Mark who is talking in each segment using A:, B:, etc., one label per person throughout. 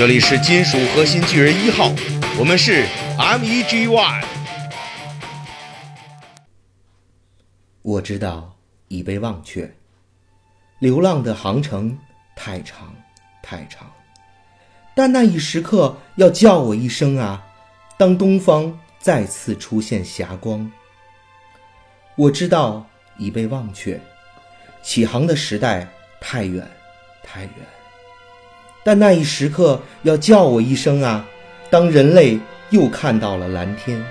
A: 这里是金属核心巨人一号，我们是 MEG One。
B: 我知道已被忘却，流浪的航程太长太长，但那一时刻要叫我一声啊！当东方再次出现霞光，我知道已被忘却，启航的时代太远太远，但那一时刻要叫我一声啊！当人类又看到了蓝天，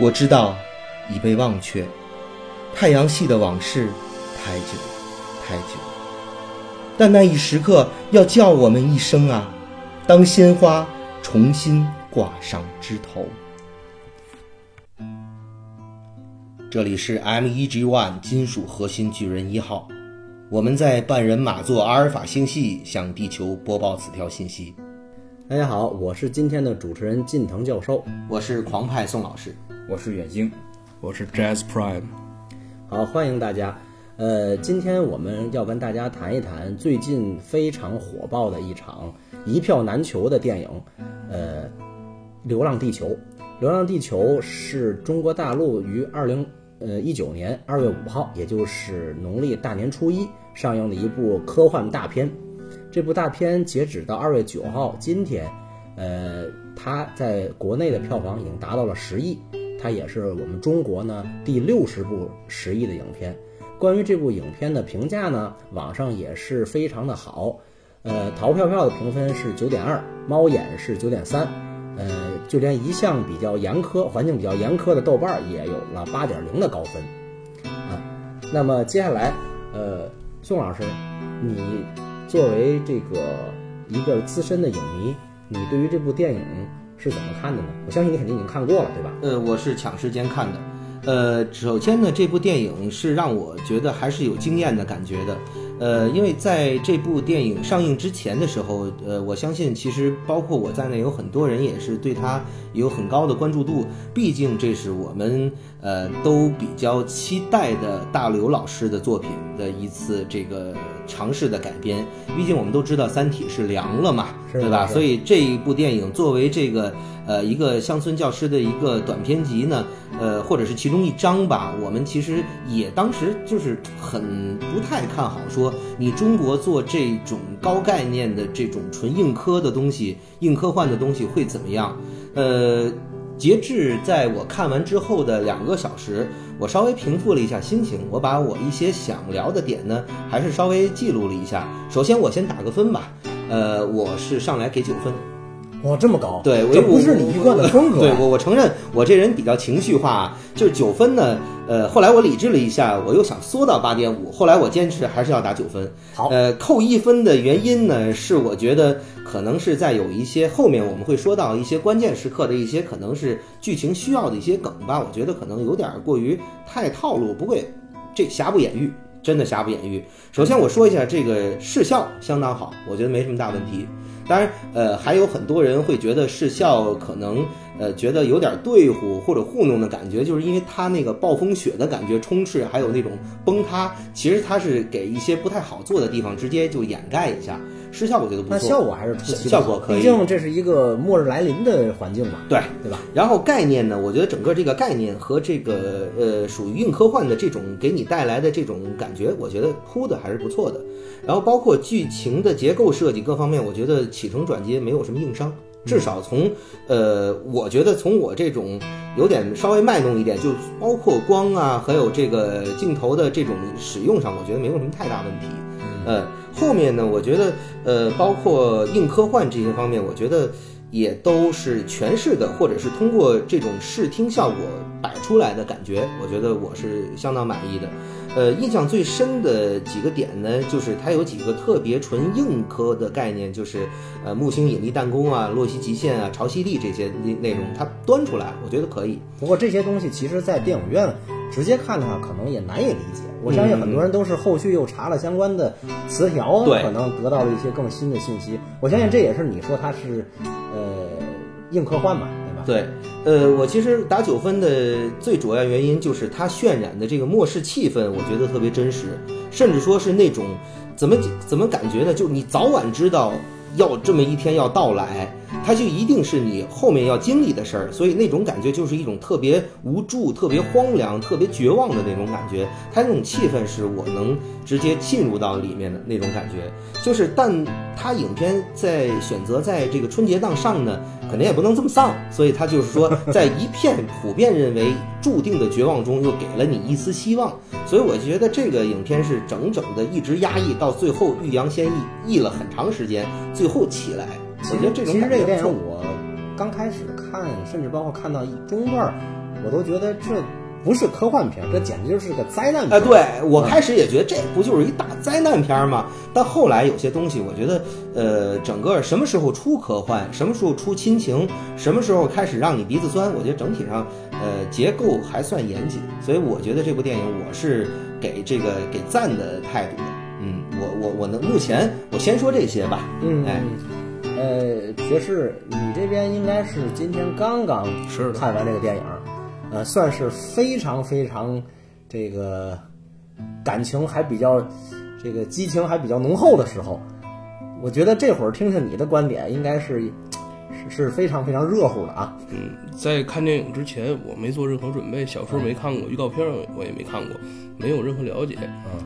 B: 我知道已被忘却。太阳系的往事太久太久，但那一时刻要叫我们一声啊！当鲜花重新挂上枝头。这里是 MEG One 金属核心巨人一号，我们在半人马座阿尔法星系向地球播报此条信息。
C: 大家好，我是今天的主持人近藤教授，
B: 我是狂派宋老师，
D: 我是远星，
E: 我是 Jazz Prime。
C: 好，欢迎大家。呃，今天我们要跟大家谈一谈最近非常火爆的一场一票难求的电影，呃，《流浪地球》。《流浪地球》是中国大陆于二零呃一九年二月五号，也就是农历大年初一上映的一部科幻大片。这部大片截止到二月九号今天，呃，它在国内的票房已经达到了十亿。它也是我们中国呢第六十部十亿的影片。关于这部影片的评价呢，网上也是非常的好。呃，淘票票的评分是九点二，猫眼是九点三，呃，就连一向比较严苛、环境比较严苛的豆瓣也有了八点零的高分。啊，那么接下来，呃，宋老师，你作为这个一个资深的影迷，你对于这部电影？是怎么看的呢？我相信你肯定已经看过了，对吧？
B: 呃，我是抢时间看的。呃，首先呢，这部电影是让我觉得还是有惊艳的感觉的。呃，因为在这部电影上映之前的时候，呃，我相信其实包括我在内，有很多人也是对它有很高的关注度。毕竟这是我们呃都比较期待的大刘老师的作品的一次这个尝试的改编。毕竟我们都知道《三体》是凉了嘛，对吧？所以这一部电影作为这个。呃，一个乡村教师的一个短篇集呢，呃，或者是其中一章吧，我们其实也当时就是很不太看好，说你中国做这种高概念的这种纯硬科的东西、硬科幻的东西会怎么样？呃，截至在我看完之后的两个小时，我稍微平复了一下心情，我把我一些想聊的点呢，还是稍微记录了一下。首先，我先打个分吧，呃，我是上来给九分。
C: 哇，这么高！
B: 对，
C: 这不是你一贯的风格。
B: 对我，我承认我这人比较情绪化，就是九分呢。呃，后来我理智了一下，我又想缩到八点五。后来我坚持还是要打九分。
C: 好，
B: 呃，扣一分的原因呢，是我觉得可能是在有一些后面我们会说到一些关键时刻的一些可能是剧情需要的一些梗吧。我觉得可能有点过于太套路，不会，这瑕不掩瑜，真的瑕不掩瑜。首先我说一下这个视效相当好，我觉得没什么大问题。当然，呃，还有很多人会觉得视效可能，呃，觉得有点对付或者糊弄的感觉，就是因为它那个暴风雪的感觉充斥，还有那种崩塌，其实它是给一些不太好做的地方直接就掩盖一下。视效我觉得不错，
C: 那效果还是出奇，
B: 效果可以。
C: 毕竟这是一个末日来临的环境嘛，
B: 对
C: 对吧？
B: 然后概念呢，我觉得整个这个概念和这个呃属于硬科幻的这种给你带来的这种感觉，我觉得铺的还是不错的。然后包括剧情的结构设计各方面，我觉得起承转接没有什么硬伤，至少从呃，我觉得从我这种有点稍微卖弄一点，就包括光啊，还有这个镜头的这种使用上，我觉得没有什么太大问题。呃，后面呢，我觉得呃，包括硬科幻这些方面，我觉得也都是诠释的，或者是通过这种视听效果摆出来的感觉，我觉得我是相当满意的。呃，印象最深的几个点呢，就是它有几个特别纯硬科的概念，就是呃木星引力弹弓啊、洛希极限啊、潮汐力这些内内容，它端出来，我觉得可以。
C: 不过这些东西其实，在电影院直接看的话，可能也难以理解。我相信很多人都是后续又查了相关的词条，可能得到了一些更新的信息。我相信这也是你说它是呃硬科幻嘛。
B: 对，呃，我其实打九分的最主要原因就是它渲染的这个末世气氛，我觉得特别真实，甚至说是那种怎么怎么感觉呢？就你早晚知道要这么一天要到来，它就一定是你后面要经历的事儿，所以那种感觉就是一种特别无助、特别荒凉、特别绝望的那种感觉。它那种气氛是我能直接进入到里面的那种感觉。就是，但它影片在选择在这个春节档上呢，可能也不能这么丧，所以它就是说，在一片普遍认为注定的绝望中，又给了你一丝希望。所以我觉得这个影片是整整的一直压抑到最后，欲扬先抑，抑了很长时间，最后起来。我觉得这种
C: 其实这个电影我刚开始看，甚至包括看到一中段，我都觉得这不是科幻片，这简直就是个灾难片。
B: 哎，对我开始也觉得这不就是一大灾难片吗？但后来有些东西，我觉得，呃，整个什么时候出科幻，什么时候出亲情，什么时候开始让你鼻子酸，我觉得整体上，呃，结构还算严谨。所以我觉得这部电影我是给这个给赞的态度。嗯，我我我能目前我先说这些吧。
C: 嗯，
B: 哎。
C: 呃，爵士，你这边应该是今天刚刚看完这个电影，呃，算是非常非常这个感情还比较这个激情还比较浓厚的时候，我觉得这会儿听听你的观点，应该是是是非常非常热乎的啊。
D: 嗯，在看电影之前，我没做任何准备，小说没看过，预告片我也没看过，没有任何了解。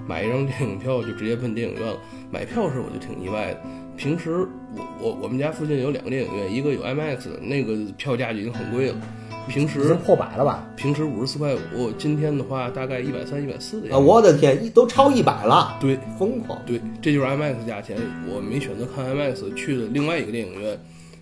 D: 买一张电影票就直接奔电影院了。买票时我就挺意外的。平时我我我们家附近有两个电影院，一个有 IMAX，那个票价就已经很贵了。平时
C: 破百了吧？
D: 平时五十四块五，今天的话大概一百三、一百四的样子。
B: 啊，我的天，一都超一百了。
D: 对，
B: 疯狂。
D: 对，这就是 IMAX 价钱。我没选择看 IMAX，去了另外一个电影院，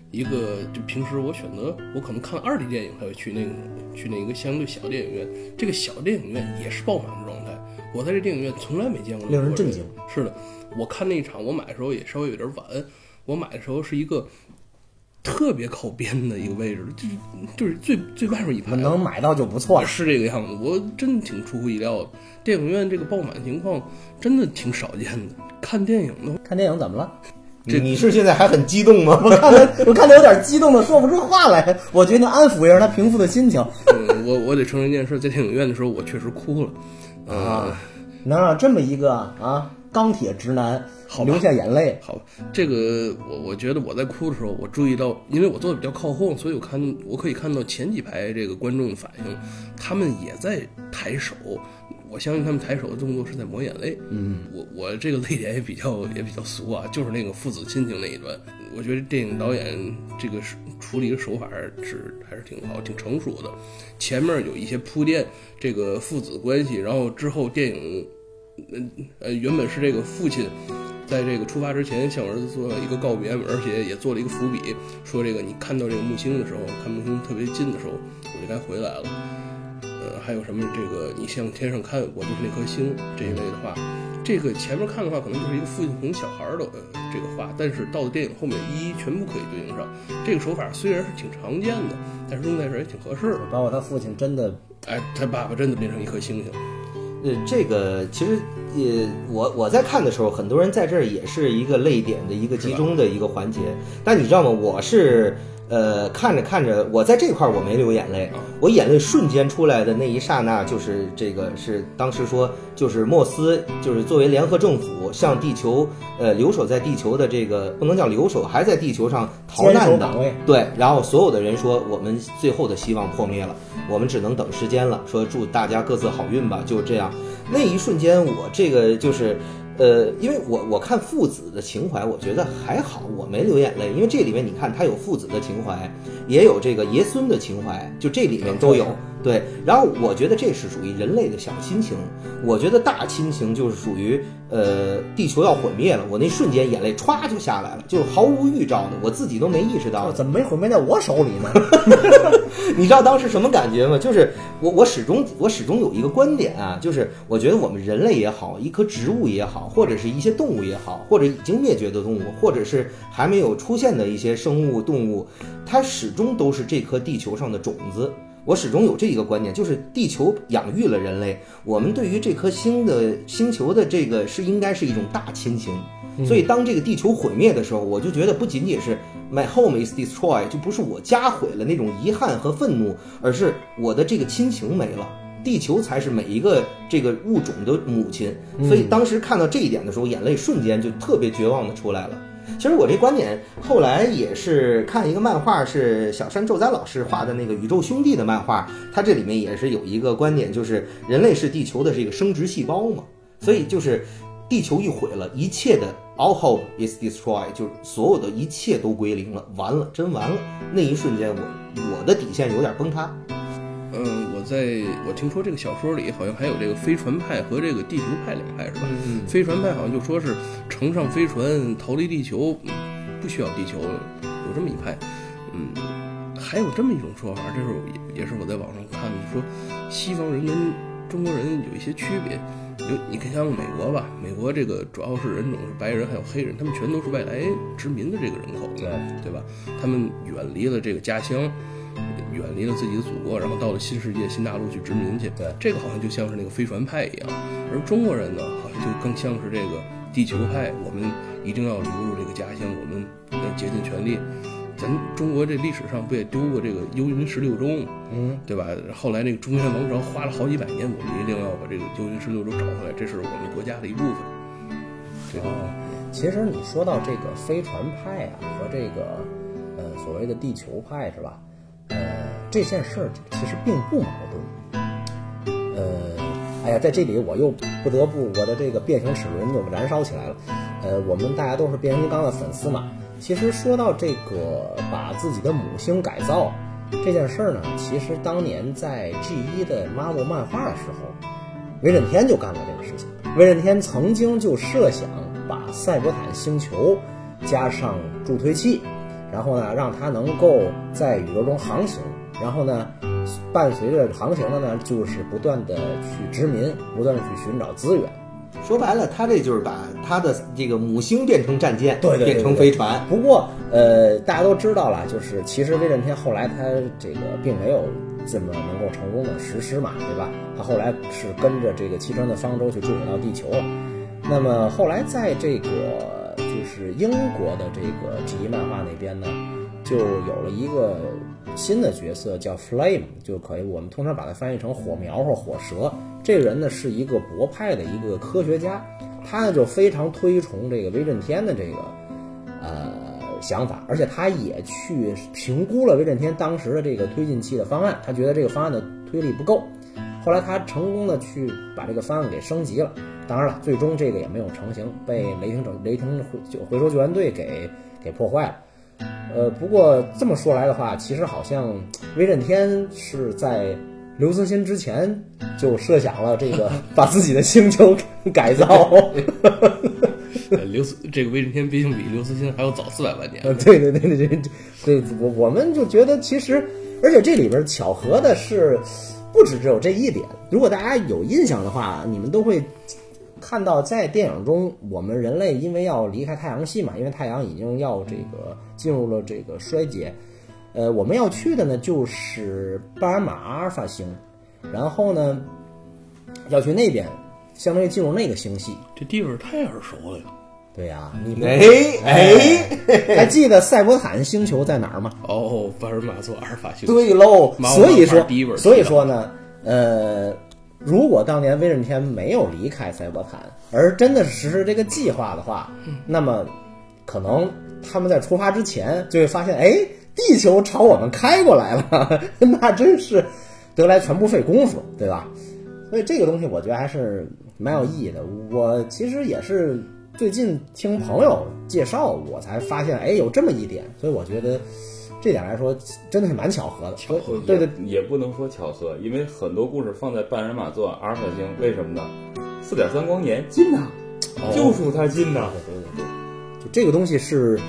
D: 一个就平时我选择我可能看二 D 电影才会去那个去那个相对小电影院。这个小电影院也是爆满的状态。我在这电影院从来没见过。
C: 令人震惊。
D: 是的。我看那一场，我买的时候也稍微有点晚。我买的时候是一个特别靠边的一个位置，就是就是最最外面一排。
C: 能买到就不错了。
D: 是这个样子，我真的挺出乎意料的。电影院这个爆满情况真的挺少见的。看电影的，
C: 看电影怎么了？
B: 这你是现在还很激动吗？
C: 我看他，我看他有点激动的说不出话来。我决定安抚一下他平复的心情。
D: 嗯，我我得承认一件事，在电影院的时候我确实哭了。
C: 啊，能让这么一个啊。钢铁直男，
D: 好
C: 流下眼泪。
D: 好，这个我我觉得我在哭的时候，我注意到，因为我坐的比较靠后，所以我看我可以看到前几排这个观众的反应，他们也在抬手。我相信他们抬手的动作是在抹眼泪。
C: 嗯，
D: 我我这个泪点也比较也比较俗啊，就是那个父子亲情那一段。我觉得电影导演这个处理的手法是还是挺好、挺成熟的。前面有一些铺垫，这个父子关系，然后之后电影。嗯呃，原本是这个父亲，在这个出发之前向儿子做了一个告别，而且也做了一个伏笔，说这个你看到这个木星的时候，看木星特别近的时候，我就该回来了。呃，还有什么这个你向天上看，我就是那颗星这一类的话，这个前面看的话，可能就是一个父亲哄小孩的这个话，但是到了电影后面，一一全部可以对应上。这个手法虽然是挺常见的，但是用在这儿也挺合适的。
C: 包括他父亲真的，
D: 哎，他爸爸真的变成一颗星星。
B: 呃，这个其实也我我在看的时候，很多人在这儿也是一个泪点的一个集中的一个环节。但你知道吗？我是呃看着看着，我在这块儿我没流眼泪，我眼泪瞬间出来的那一刹那，就是这个是当时说，就是莫斯就是作为联合政府向地球呃留守在地球的这个不能叫留守，还在地球上逃难的对，然后所有的人说我们最后的希望破灭了。我们只能等时间了。说祝大家各自好运吧，就这样。那一瞬间，我这个就是，呃，因为我我看父子的情怀，我觉得还好，我没流眼泪。因为这里面你看，他有父子的情怀，也有这个爷孙的情怀，就这里面都有。对，然后我觉得这是属于人类的小亲情。我觉得大亲情就是属于，呃，地球要毁灭了，我那瞬间眼泪歘就下来了，就是毫无预兆的，我自己都没意识到。
C: 怎么没毁灭在我手里呢？
B: 你知道当时什么感觉吗？就是我我始终我始终有一个观点啊，就是我觉得我们人类也好，一棵植物也好，或者是一些动物也好，或者已经灭绝的动物，或者是还没有出现的一些生物动物，它始终都是这颗地球上的种子。我始终有这一个观念，就是地球养育了人类，我们对于这颗星的星球的这个是应该是一种大亲情。所以当这个地球毁灭的时候，我就觉得不仅仅是 my home is destroyed，就不是我家毁了那种遗憾和愤怒，而是我的这个亲情没了，地球才是每一个这个物种的母亲。所以当时看到这一点的时候，眼泪瞬间就特别绝望的出来了。其实我这观点后来也是看一个漫画，是小山宙哉老师画的那个《宇宙兄弟》的漫画，它这里面也是有一个观点，就是人类是地球的这个生殖细胞嘛，所以就是地球一毁了，一切的 all hope is destroyed，就所有的一切都归零了，完了，真完了。那一瞬间我，我的底线有点崩塌。
D: 嗯，我在我听说这个小说里好像还有这个飞船派和这个地球派两派是吧？
B: 嗯
D: 飞船派好像就说是乘上飞船逃离地球，嗯不需要地球，有这么一派。嗯，还有这么一种说法，这是我也也是我在网上看的，说西方人跟中国人有一些区别。有你看像美国吧，美国这个主要是人种是白人还有黑人，他们全都是外来殖民的这个人口，
C: 对
D: 对吧？他们远离了这个家乡，远离了自己的祖国，然后到了新世界、新大陆去殖民去。
C: 对
D: 这个好像就像是那个飞船派一样，而中国人呢，好像就更像是这个地球派。我们一定要留住这个家乡，我们要竭尽全力。咱中国这历史上不也丢过这个幽云十六州，
C: 嗯，
D: 对吧？后来那个中原王朝花了好几百年，我们一定要把这个幽云十六州找回来，这是我们国家的一部分。这个
C: 哦，其实你说到这个飞船派啊和这个呃所谓的地球派是吧？呃，这件事儿其实并不矛盾。呃，哎呀，在这里我又不得不我的这个变形齿轮又燃烧起来了。呃，我们大家都是变形金刚的粉丝嘛。其实说到这个把自己的母星改造这件事儿呢，其实当年在 G 一的 Marvel 漫画的时候，威震天就干过这个事情。威震天曾经就设想把赛博坦星球加上助推器，然后呢，让它能够在宇宙中航行，然后呢，伴随着航行的呢，就是不断的去殖民，不断的去寻找资源。
B: 说白了，他这就是把他的这个母星变成战舰，
C: 对对对
B: 变成飞船。
C: 不过，呃，大家都知道了，就是其实威震天后来他这个并没有这么能够成功的实施嘛，对吧？他后来是跟着这个七川的方舟去坠毁到地球了。那么后来在这个就是英国的这个 G 一漫画那边呢，就有了一个新的角色叫 Flame，就可以我们通常把它翻译成火苗或火蛇。这个人呢是一个博派的一个科学家，他呢就非常推崇这个威震天的这个呃想法，而且他也去评估了威震天当时的这个推进器的方案，他觉得这个方案的推力不够。后来他成功的去把这个方案给升级了，当然了，最终这个也没有成型，被雷霆整雷霆回就回收救援队给给破坏了。呃，不过这么说来的话，其实好像威震天是在刘慈欣之前就设想了这个 把自己的星球改造。
D: 呃刘慈这个威震天毕竟比刘慈欣还要早四百万年。
C: 呃，对对对对对对，我我们就觉得其实，而且这里边巧合的是，不止只有这一点。如果大家有印象的话，你们都会看到，在电影中，我们人类因为要离开太阳系嘛，因为太阳已经要这个进入了这个衰竭，呃，我们要去的呢就是巴尔马阿尔法星，然后呢要去那边，相当于进入那个星系。
D: 这地方太耳熟了呀！
C: 对呀、你不
B: 哎哎，
C: 还记得赛博坦星球在哪儿吗？
D: 哦，巴尔马座阿尔法星球。
C: 对喽，所以说所以说呢，呃，如果当年威震天没有离开赛博坦，而真的是实施这个计划的话，那么可能他们在出发之前就会发现，哎，地球朝我们开过来了，那真是得来全不费工夫，对吧？所以这个东西我觉得还是蛮有意义的。我其实也是最近听朋友介绍，我才发现，哎，有这么一点，所以我觉得这点来说真的是蛮巧合的。
D: 巧合
C: 对对，
E: 也也不能说巧合，因为很多故事放在半人马座阿尔法星，为什么呢？四点三光年近呐，就属它近呐。
C: 对对对，就这个东西是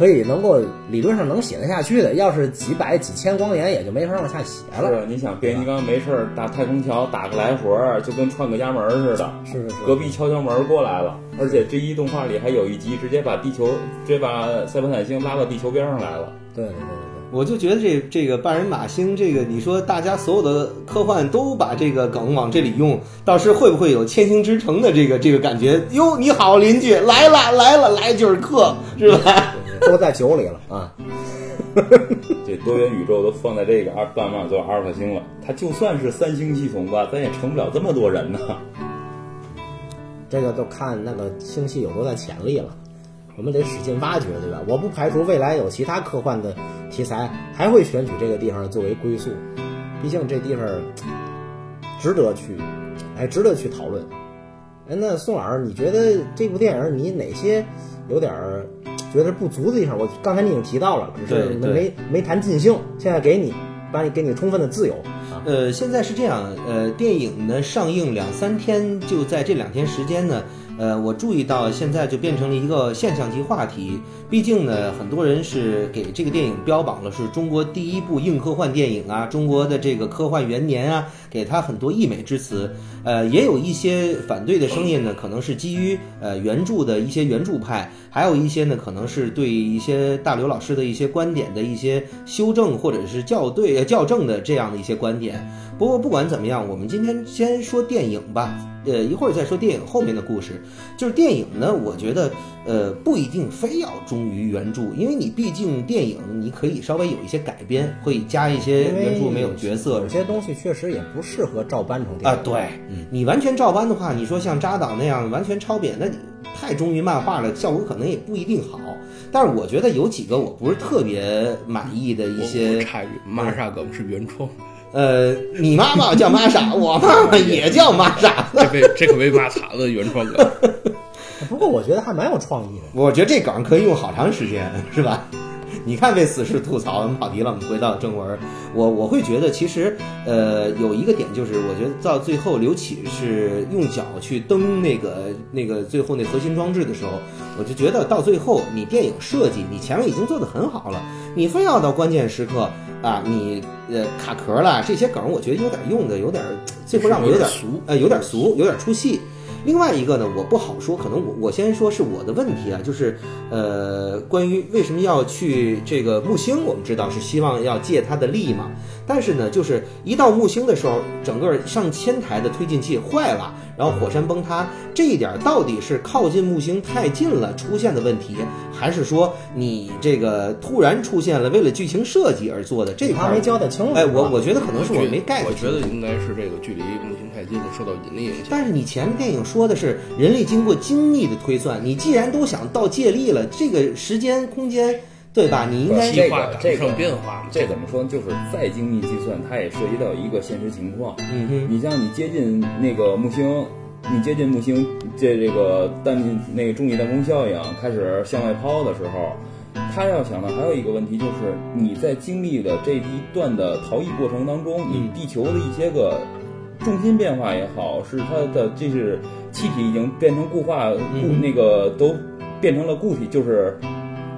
C: 可以能够理论上能写得下去的，要是几百几千光年也就没法往下写了。
E: 是啊，你想变形金刚没事儿打太空桥打个来回儿，就跟串个家门儿似的。
C: 是是是，
E: 隔壁敲敲门儿过来了，而且这一动画里还有一集直接把地球，直接把赛博坦星拉到地球边上来了。
C: 对对对对
B: 我就觉得这这个半人马星，这个你说大家所有的科幻都把这个梗往这里用，到时会不会有千星之城的这个这个感觉？哟，你好，邻居来了来了，来就是客，是吧？
C: 对，都在酒里了啊。
E: 这多元宇宙都放在这个阿半马座阿尔法星了，它就算是三星系统吧，咱也成不了这么多人呢。
C: 这个就看那个星系有多大潜力了。我们得使劲挖掘，对吧？我不排除未来有其他科幻的题材还会选取这个地方作为归宿，毕竟这地方值得去，哎，值得去讨论。哎，那宋老师，你觉得这部电影你哪些有点儿觉得不足的地方？我刚才你已经提到了，只是没没谈尽兴，现在给你，把你给你充分的自由啊。
B: 呃，现在是这样，呃，电影呢上映两三天，就在这两天时间呢，呃，我注意到现在就变成了一个现象级话题。毕竟呢，很多人是给这个电影标榜了是中国第一部硬科幻电影啊，中国的这个科幻元年啊，给他很多溢美之词。呃，也有一些反对的声音呢，可能是基于呃原著的一些原著派，还有一些呢，可能是对一些大刘老师的一些观点的一些修正或者是校对、校正的这样的一些观点。不过不管怎么样，我们今天先说电影吧，呃，一会儿再说电影后面的故事。就是电影呢，我觉得呃不一定非要忠于原著，因为你毕竟电影你可以稍微有一些改编，会加一些原著没有角色
C: 有些东西确实也不适合照搬成电影
B: 啊，
C: 影。
B: 对你完全照搬的话，你说像扎导那样完全抄扁，那你太忠于漫画了，效果可能也不一定好。但是我觉得有几个我不是特别满意的一些
D: 我，插一句，玛莎梗是原创，
B: 呃，你妈妈叫玛莎，我妈妈也叫玛莎。
D: 这被这可被骂惨了，原创梗。
C: 不过我觉得还蛮有创意的。
B: 我觉得这梗可以用好长时间，是吧？你看被死侍吐槽，我们跑题了，我们回到正文。我我会觉得，其实呃有一个点就是，我觉得到最后刘启是用脚去蹬那个那个最后那核心装置的时候，我就觉得到最后你电影设计你前面已经做得很好了，你非要到关键时刻啊，你呃卡壳了这些梗，我觉得有点用的有点，最后让我有点
D: 俗。
B: 呃，有点俗，有点出戏。另外一个呢，我不好说，可能我我先说是我的问题啊，就是呃，关于为什么要去这个木星，我们知道是希望要借它的力嘛，但是呢，就是一到木星的时候，整个上千台的推进器坏了，然后火山崩塌，这一点到底是靠近木星太近了出现的问题，还是说你这个突然出现了为了剧情设计而做的这块
C: 没交代清楚。
B: 哎，我我觉得可能是我没 get
D: 我觉得应该是这个距离木星太近了，受到引力影响。
B: 但是你前面电影说的是人类经过精密的推算，你既然都想到借力了，这个时间空间，对吧？你应该
E: 这
D: 计划
E: 个这个
D: 赶不上变化嘛
E: 这怎么说呢？就是再精密计算，它也涉及到一个现实情况。
B: 嗯哼，
E: 你像你接近那个木星，你接近木星，这这个弹那个重力弹弓效应开始向外抛的时候，他要想的还有一个问题就是你在经历的这一段的逃逸过程当中，你地球的一些个重心变化也好，是它的这是气体已经变成固化固
B: 嗯
E: 那个都变成了固体，就是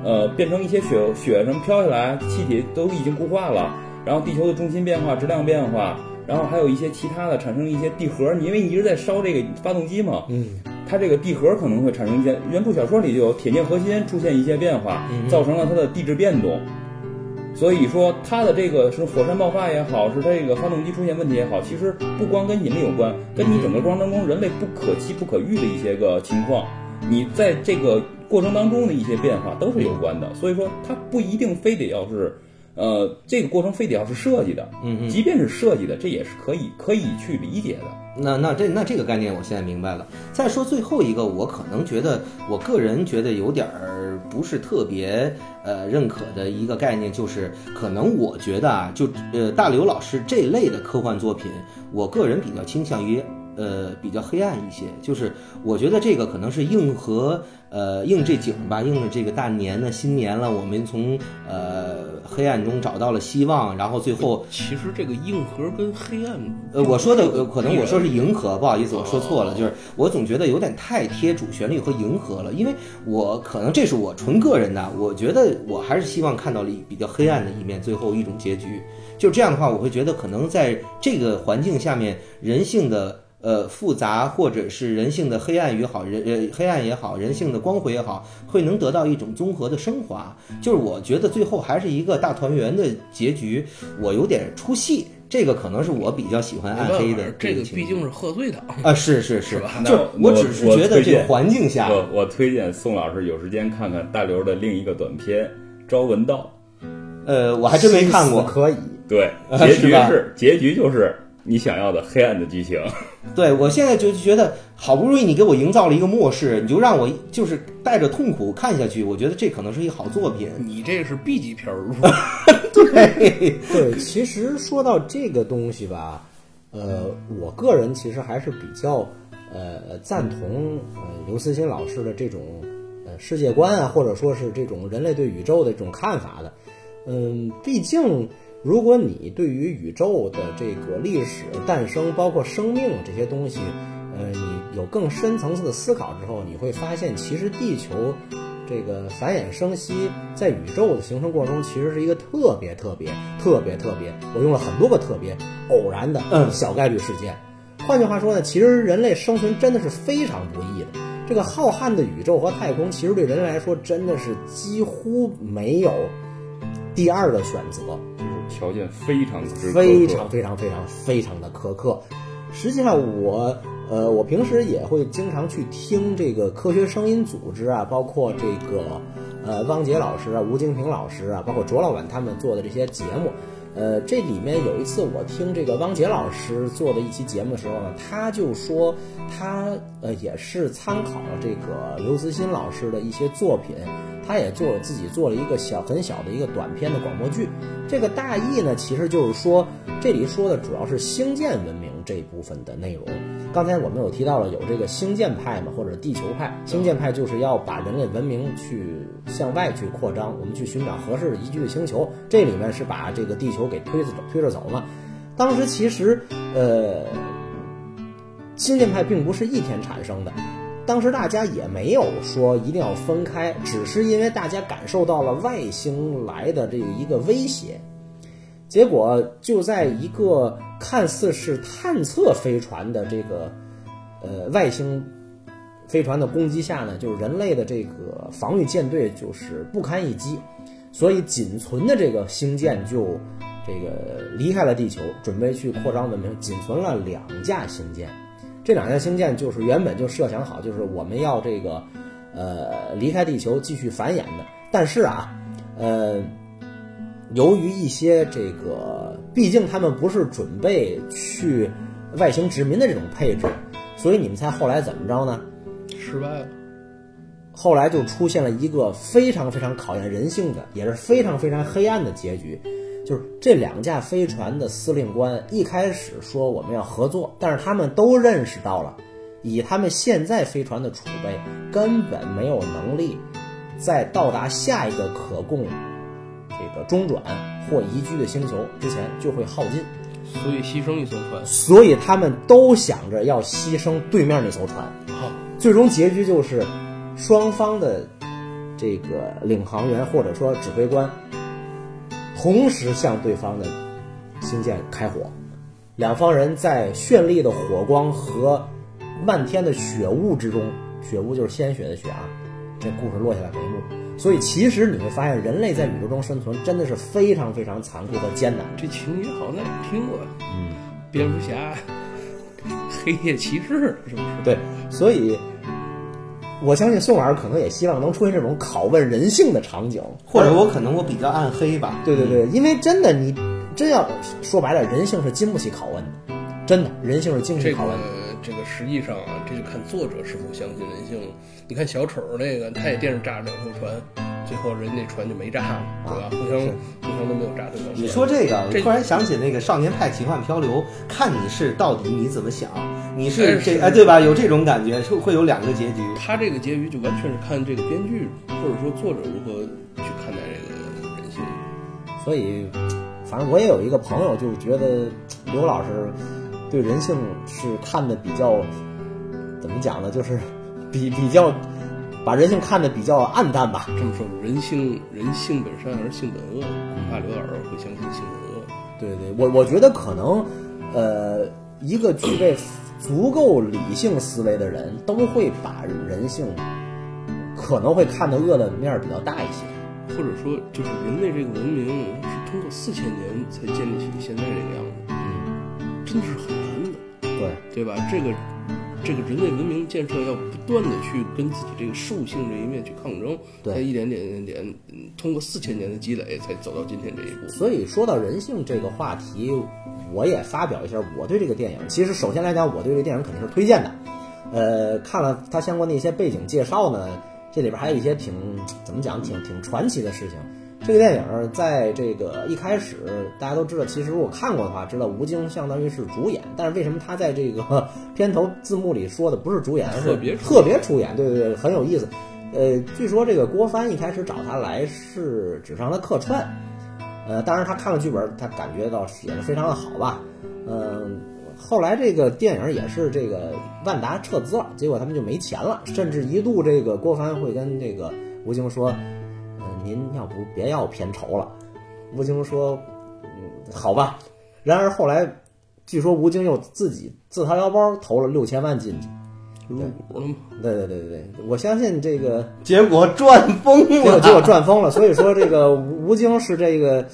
E: 呃变成一些雪雪什么飘下来，气体都已经固化了，然后地球的中心变化、质量变化。然后还有一些其他的产生一些地核，因为你一直在烧这个发动机嘛，
C: 嗯，
E: 它这个地核可能会产生一些原著小说里就有铁镍核心出现一些变化，造成了它的地质变动。所以说，它的这个是火山爆发也好，是它这个发动机出现问题也好，其实不光跟引力有关，跟你整个过程当中人类不可期不可遇的一些个情况，你在这个过程当中的一些变化都是有关的。所以说，它不一定非得要是，呃，这个过程非得要是设计的，
B: 嗯嗯。
E: 即便是设计的，这也是可以可以去理解的。
B: 那那这那这个概念我现在明白了。再说最后一个，我可能觉得，我个人觉得有点儿不是特别呃认可的一个概念，就是可能我觉得啊，就呃大刘老师这类的科幻作品，我个人比较倾向于呃比较黑暗一些，就是我觉得这个可能是应和呃应这景吧，应了这个大年呢，新年了，我们从呃黑暗中找到了希望，然后最后
D: 其实这个硬核跟黑暗，
B: 呃，我说的呃可能我说是迎合，不好意思，我说错
D: 哦
B: 了，就是我总觉得有点太贴主旋律和迎合了，因为我可能这是我纯个人的，我觉得我还是希望看到了比较黑暗的一面，最后一种结局。就这样的话，我会觉得可能在这个环境下面，人性的呃复杂，或者是人性的黑暗也好，人呃黑暗也好，人性的光辉也好，会能得到一种综合的升华。就是我觉得最后还是一个大团圆的结局，我有点出戏。这个可能是我比较喜欢暗黑的
D: 这个毕竟是贺岁档，
B: 啊，是是是就
E: 我
B: 我只是觉得这个环境下，
E: 我我推荐宋老师有时间看看大刘的另一个短片《朝闻道
B: 呃，我还真没看过。
C: 可以。
E: 对，
B: 啊
E: 结局
B: 是
E: 是结局就是你想要的黑暗的剧情。
B: 对我现在就觉得，好不容易你给我营造了一个末世，你就让我就是带着痛苦看下去，我觉得这可能是一好作品。
D: 你这是 B 级片儿，
B: 对，
C: 对，其实说到这个东西吧，呃，我个人其实还是比较呃赞同呃刘慈欣老师的这种呃世界观啊，或者说是这种人类对宇宙的这种看法的。嗯，毕竟如果你对于宇宙的这个历史诞生，包括生命这些东西，呃，你有更深层次的思考之后，你会发现，其实地球这个繁衍生息在宇宙的形成过程中，其实是一个特别特别特别特别，我用了很多个特别偶然的
B: 嗯
C: 小概率事件。换句话说呢，其实人类生存真的是非常不易的。这个浩瀚的宇宙和太空，其实对人类来说真的是几乎没有第二的选择。
E: 条件非常之
C: 非常非常非常非常的苛刻。实际上我，呃，我平时也会经常去听这个科学声音组织啊，包括这个呃汪杰老师啊、吴京平老师啊，包括卓老板他们做的这些节目。呃，这里面有一次我听这个汪杰老师做的一期节目的时候呢，他就说他呃也是参考了这个刘慈欣老师的一些作品，他也做自己做了一个小很小的一个短片的广播剧。这个大意呢，其实就是说这里说的主要是星舰文明这一部分的内容。刚才我们有提到了有这个星舰派嘛，或者地球派。星舰派就是要把人类文明去向外去扩张，我们去寻找合适的宜居的星球。这里面是把这个地球给推着走，推着走嘛。当时其实，呃，星舰派并不是一天产生的，当时大家也没有说一定要分开，只是因为大家感受到了外星来的这一个威胁。结果就在一个看似是探测飞船的这个呃外星飞船的攻击下呢，就是人类的这个防御舰队就是不堪一击，所以仅存的这个星舰就这个离开了地球，准备去扩张文明，仅存了两架星舰。这两架星舰就是原本就设想好，就是我们要这个呃离开地球继续繁衍的，但是啊，呃。由于一些这个，毕竟他们不是准备去外星殖民的这种配置，所以你们猜后来怎么着呢？
D: 失败了。
C: 后来就出现了一个非常非常考验人性的，也是非常非常黑暗的结局，就是这两架飞船的司令官一开始说我们要合作，但是他们都认识到了，以他们现在飞船的储备，根本没有能力在到达下一个可供这个中转或宜居的星球之前就会耗尽，
D: 所以牺牲一艘船。
C: 所以他们都想着要牺牲对面那艘船。
D: 好，
C: 最终结局就是双方的这个领航员或者说指挥官同时向对方的星舰开火，两方人在绚丽的火光和漫天的血雾之中，血雾就是鲜血的血啊，这故事落下来帷幕。所以其实你会发现，人类在宇宙中生存真的是非常非常残酷和艰难。
D: 这情节好像哪儿听过，
C: 嗯，
D: 蝙蝠侠、黑夜骑士是不是？
C: 对，所以我相信宋老师可能也希望能出现这种拷问人性的场景，
B: 或者我可能我比较暗黑吧。
C: 对对对，因为真的你真要说白了，人性是经不起拷问的，真的人性是经不起拷问的。
D: 这个实际上啊，这就看作者是否相信人性了。你看小丑那个，他也电视炸了两艘船，最后人家船就没炸了，对吧？互相互相都没有炸对方。
B: 你说这个，我
D: 这
B: 突然想起那个《少年派奇幻漂流》，看你是到底你怎么想？你是这哎对吧？有这种感觉，就会有两个结局。
D: 他这个结局就完全是看这个编剧或者说作者如何去看待这个人性。
C: 所以，反正我也有一个朋友，就觉得刘老师对人性是看的比较怎么讲呢？就是比比较把人性看的比较暗淡吧。
D: 这么说，人性人性本善而性本恶，恐怕刘老师会相信性本恶。
C: 对对，我我觉得可能，呃，一个具备足够理性思维的人，都会把人性可能会看的恶的面儿比较大一些。
D: 或者说，就是人类这个文明是通过四千年才建立起现在这个样子，
C: 嗯，
D: 真的是很
C: 对，
D: 对吧？这个这个人类文明建设要不断的去跟自己这个兽性这一面去抗争，
C: 对
D: 才一点点点点，嗯通过四千年的积累，才走到今天这一步。
C: 所以说到人性这个话题，我也发表一下我对这个电影。其实首先来讲，我对这个电影肯定是推荐的。呃，看了它相关的一些背景介绍呢，这里边还有一些挺怎么讲，挺挺传奇的事情。这个电影在这个一开始，大家都知道，其实如果看过的话，知道吴京相当于是主演，但是为什么他在这个 片头字幕里说的不是主演，而是
D: 特别出演
C: 特别出演？对对对，很有意思。呃，据说这个郭帆一开始找他来是只让他客串，呃，当然他看了剧本，他感觉到写的非常的好吧，嗯、后来这个电影也是这个万达撤资了，结果他们就没钱了，甚至一度这个郭帆会跟这个吴京说，呃，您要不别要片酬了，吴京说，嗯，好吧，然而后来据说吴京又自己自掏腰包投了六千万进去，
D: 入股了嘛？
C: 对对对对对，我相信这个
B: 结果赚疯了，
C: 结果结果赚疯了。所以说这个吴吴京是这个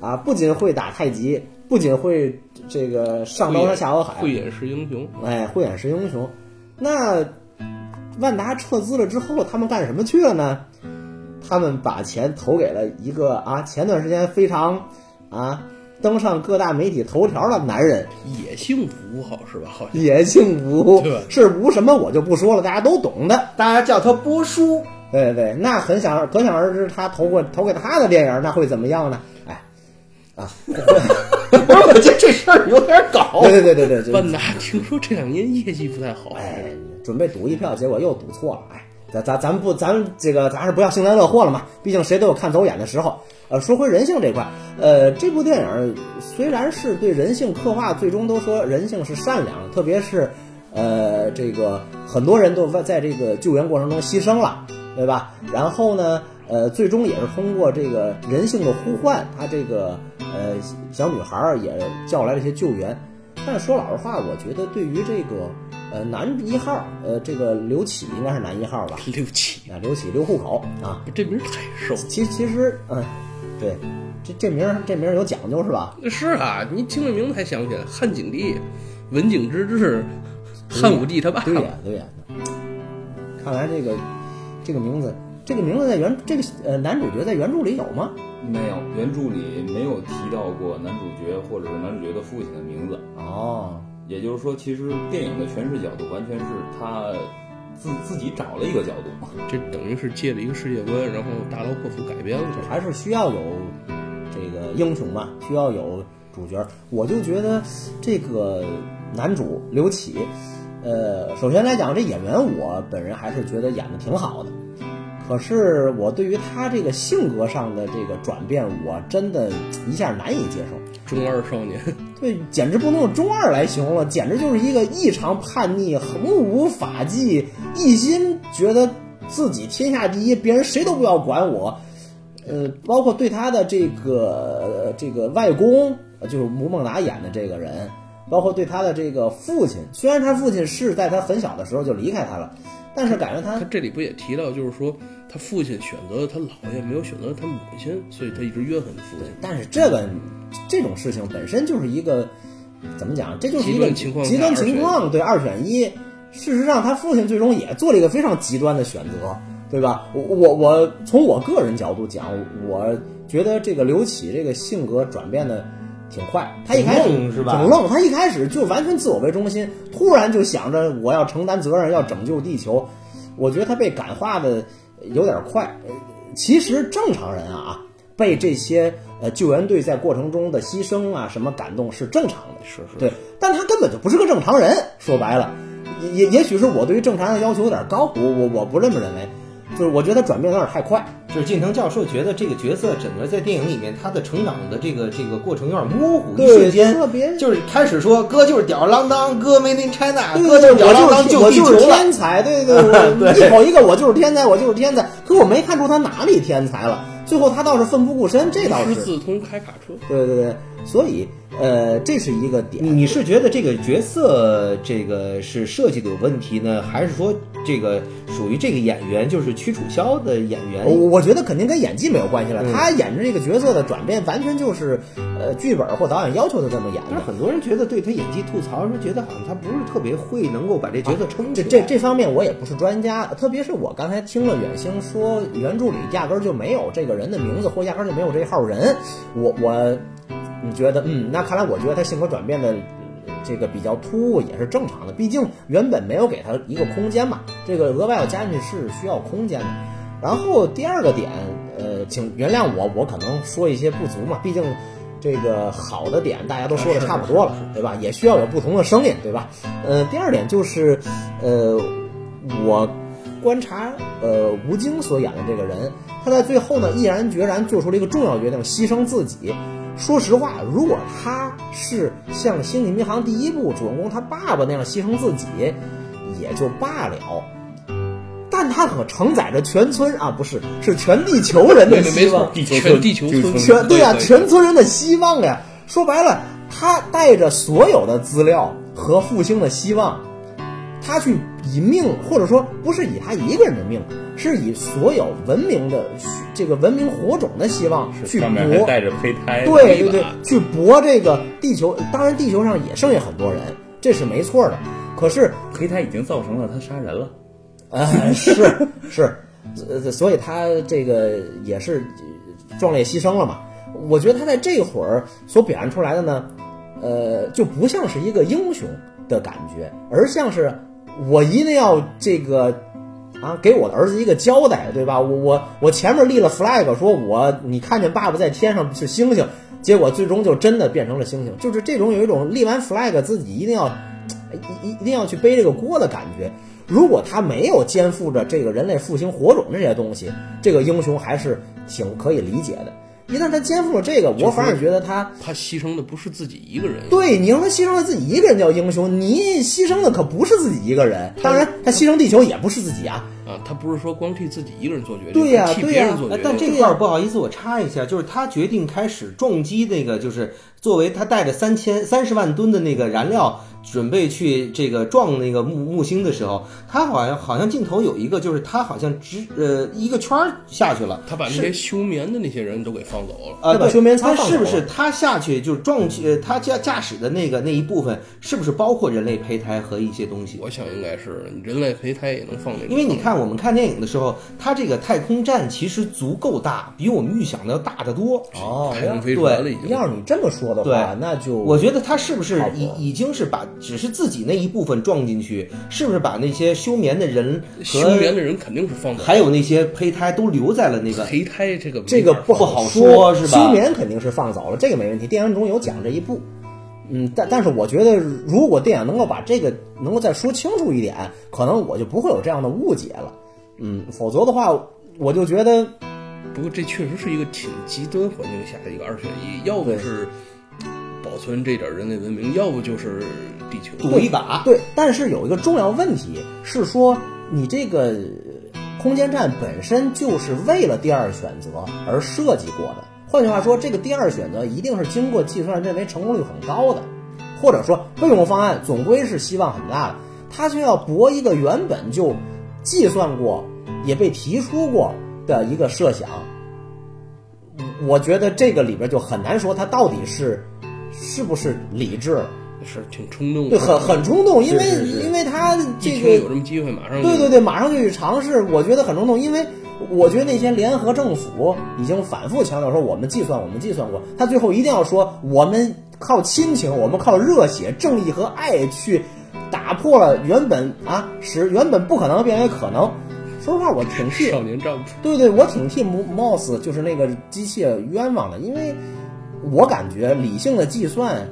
C: 啊，不仅会打太极，不仅会这个上刀山下火海，
D: 慧眼识英雄，
C: 哎，慧眼识英雄。那万达撤资了之后，他们干什么去了呢？他们把钱投给了一个啊，前段时间非常啊登上各大媒体头条的男人，
D: 也姓吴，好是吧？好像
C: 也姓吴
D: 对，
C: 是吴什么我就不说了，大家都懂的。
B: 大家叫他波叔。
C: 对对对，那很想可想而知，他投过投给他的电影，那会怎么样呢？哎，啊，
B: 不是，我觉得这事儿有点搞。
C: 对对对对对，就
D: 万达听说这两年业绩不太好，
C: 哎，准备赌一票，结果又赌错了。哎，咱咱咱不，咱这个咱还是不要幸灾乐祸了嘛，毕竟谁都有看走眼的时候。呃，说回人性这块，呃，这部电影虽然是对人性刻画，最终都说人性是善良，特别是呃，这个很多人都在在这个救援过程中牺牲了，对吧？然后呢，呃，最终也是通过这个人性的呼唤，他这个呃小女孩也叫来了一些救援。但说老实话，我觉得对于这个呃男一号，呃这个刘启应该是男一号吧？
D: 刘启，
C: 啊，刘启刘户口啊，
D: 这名儿太瘦。
C: 其其实嗯，对，这这名儿这名儿有讲究是吧？
D: 是啊，你听这名字才想起来，汉景帝、文景之治、汉武帝他爸
C: 对呀对呀。看来这个这个名字，这个名字在原这个呃男主角在原著里有吗？
E: 没有，原著里没有提到过男主角或者是男主角的父亲的名字。
C: 哦，
E: 也就是说，其实电影的诠释角度完全是他自自己找了一个角度。
D: 这等于是借了一个世界观，然后大刀阔斧改编了。
C: 还是需要有这个英雄嘛，需要有主角。我就觉得这个男主刘启，呃，首先来讲，这演员我本人还是觉得演的挺好的。可是我对于他这个性格上的这个转变，我真的一下难以接受。
D: 中二少年，
C: 对，简直不能用中二来形容了，简直就是一个异常叛逆、目无法纪，一心觉得自己天下第一，别人谁都不要管我。呃，包括对他的这个这个外公，就是吴孟达演的这个人，包括对他的这个父亲，虽然他父亲是在他很小的时候就离开他了，但是感觉他
D: 他这里不也提到，就是说他父亲选择了他姥爷，没有选择他母亲，所以他一直怨恨父亲。
C: 但是这个这种事情本身就是一个怎么讲？这就是一个
D: 极端情况
C: 极端情况，对二选一。事实上，他父亲最终也做了一个非常极端的选择，对吧？我我我从我个人角度讲，我觉得这个刘启这个性格转变的挺快。他一开始
B: 挺愣是吧
C: 挺愣，他一开始就完全自我为中心，突然就想着我要承担责任，要拯救地球。我觉得他被感化的有点快。呃其实正常人啊，被这些呃救援队在过程中的牺牲啊什么感动是正常的，
D: 是是
C: 对，但他根本就不是个正常人。说白了，也也也许是我对于正常人的要求有点高，我我我不这么认为，就是我觉得他转变有点太快。
B: 就是近藤教授觉得这个角色整个在电影里面他的成长的这个这个过程有点模糊，瞬间
C: 特别
B: 就是开始说哥就是吊儿郎当，哥 Made in China，
C: 对
B: 哥就是吊儿郎当
C: 我就是。天才，对对对，我一口一个我就是天才，我就是天才。可我没看出他哪里天才了，最后他倒是奋不顾身，这倒是。
D: 自通开卡车，
C: 对对对，所以呃，这是一个点。
B: 你你是觉得这个角色这个是设计的有问题呢，还是说这个属于这个演员就是屈楚萧的演员？
C: 我我觉得肯定跟演技没有关系了，他演着这个角色的转变完全就是，呃，剧本或导演要求的这么演的。
B: 但是很多人觉得对他演技吐槽，说觉得好像他不是特别会能够把这角色撑。
C: 这这这方面我也不是专家，特别是我刚才听了远星说原著里压根儿就没有这个人的名字，或压根儿就没有这号人，我我你觉得嗯，那看来我觉得他性格转变的。嗯这个比较突兀也是正常的，毕竟原本没有给他一个空间嘛，这个额外要加进去是需要空间的。然后第二个点，呃，请原谅我，我可能说一些不足嘛，毕竟这个好的点大家都说的差不多了，对吧？也需要有不同的声音，对吧？呃，第二点就是，呃，我观察呃吴京所演的这个人，他在最后呢毅然决然做出了一个重要决定，牺牲自己。说实话，如果他是像《星际迷航》第一部主人公他爸爸那样牺牲自己，也就罢了。但他可承载着全村啊，不是，是全地球人的希望，，
E: 地球
D: 全地球村，
C: 全对呀、
D: 对
C: 全村人的希望呀。说白了，他带着所有的资料和复兴的希望，他去以命，或者说不是以他一个人的命，是以所有文明的这个文明火种的希望去搏。
E: 带着胚胎，
C: 对对对，去搏这个地球。当然，地球上也剩下很多人，这是没错的。可是
E: 胚胎已经造成了他杀人了。
C: 呃，是是，呃，所以他这个也是壮烈牺牲了嘛。我觉得他在这会儿所表现出来的呢，呃，就不像是一个英雄的感觉，而像是我一定要这个啊，给我的儿子一个交代，对吧？我我我前面立了 flag，说我你看见爸爸在天上是星星，结果最终就真的变成了星星，就是这种有一种立完 flag 自己一定要一一一定要去背这个锅的感觉。如果他没有肩负着这个人类复兴火种这些东西，这个英雄还是挺可以理解的。一旦他肩负了这个，我反而觉得他
D: 他牺牲的不是自己一个人，
C: 对你让他牺牲了自己一个人叫英雄，你牺牲的可不是自己一个人。当然，他牺牲地球也不是自己啊。
D: 啊，他不是说光替自己一个人做决定，
C: 对呀
D: 他替
C: 对呀
D: 别人做决定。
B: 呃但这块儿不好意思，我插一下，就是他决定开始撞击那个，就是作为他带着三千三十万吨的那个燃料，准备去这个撞那个木木星的时候，他好像好像镜头有一个，就是他好像直呃一个圈儿下去了，
D: 他把那些休眠的那些人都给放走了。
B: 啊，
C: 把休眠舱
B: 但是不
C: 放走了
B: 是他下去就是撞去，呃他驾驾驶的那个那一部分，是不是包括人类胚胎和一些东西？
D: 我想应该是人类胚胎也能放那个，
B: 因为你看，我们看电影的时候，它这个太空站其实足够大，比我们预想的要大得多。
C: 哦
D: 太空飞船了已经。
C: 要是你这么说的话，那就
B: 我觉得他是不是已已经是把只是自己那一部分撞进去，是不是把那些休眠的人
D: 休眠的人肯定是放走了，
B: 还有那些胚胎都留在了那个？
D: 胚胎这个
C: 这个不
B: 好
C: 说
B: 说是吧
C: 休眠肯定是放走了，这个没问题。电影中有讲这一步，嗯，但但是我觉得，如果电影能够把这个能够再说清楚一点，可能我就不会有这样的误解了。嗯，否则的话，我就觉得
D: 不过这确实是一个挺极端环境下的一个二选一，要不
C: 对
D: 是保存这点人类文明，要不就是地球。
B: 赌一把，
C: 对，但是有一个重要问题是说，你这个空间站本身就是为了第二选择而设计过的。换句话说，这个第二选择一定是经过计算，认为成功率很高的，或者说备用方案总归是希望很大的。他就要搏一个原本就计算过、也被提出过的一个设想。我觉得这个里边就很难说他到底是是不是理智了。
D: 是挺冲动的，
C: 对，很很冲动，因为因为他这
D: 个有
C: 个，
D: 这么机会，马上
C: 对对对，马上就去尝试，我觉得很冲动，因为我觉得那些联合政府已经反复强调说我们计算，我们计算过，他最后一定要说我们靠亲情，我们靠热血、正义和爱去打破了原本啊使原本不可能变为可能。说实话，我挺替
D: 少年丈夫。
C: 对对，我挺替 Moss 就是那个机器冤枉的，因为我感觉理性的计算，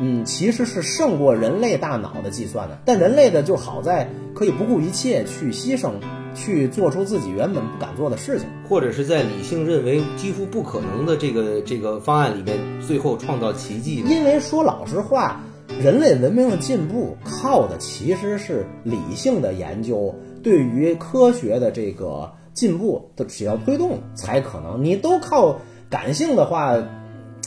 C: 嗯，其实是胜过人类大脑的计算的。但人类的就好在可以不顾一切去牺牲，去做出自己原本不敢做的事情。
B: 或者是在理性认为几乎不可能的这个这个方案里面，最后创造奇迹。
C: 因为说老实话，人类文明的进步靠的其实是理性的研究，对于科学的这个进步的只要推动才可能。你都靠感性的话，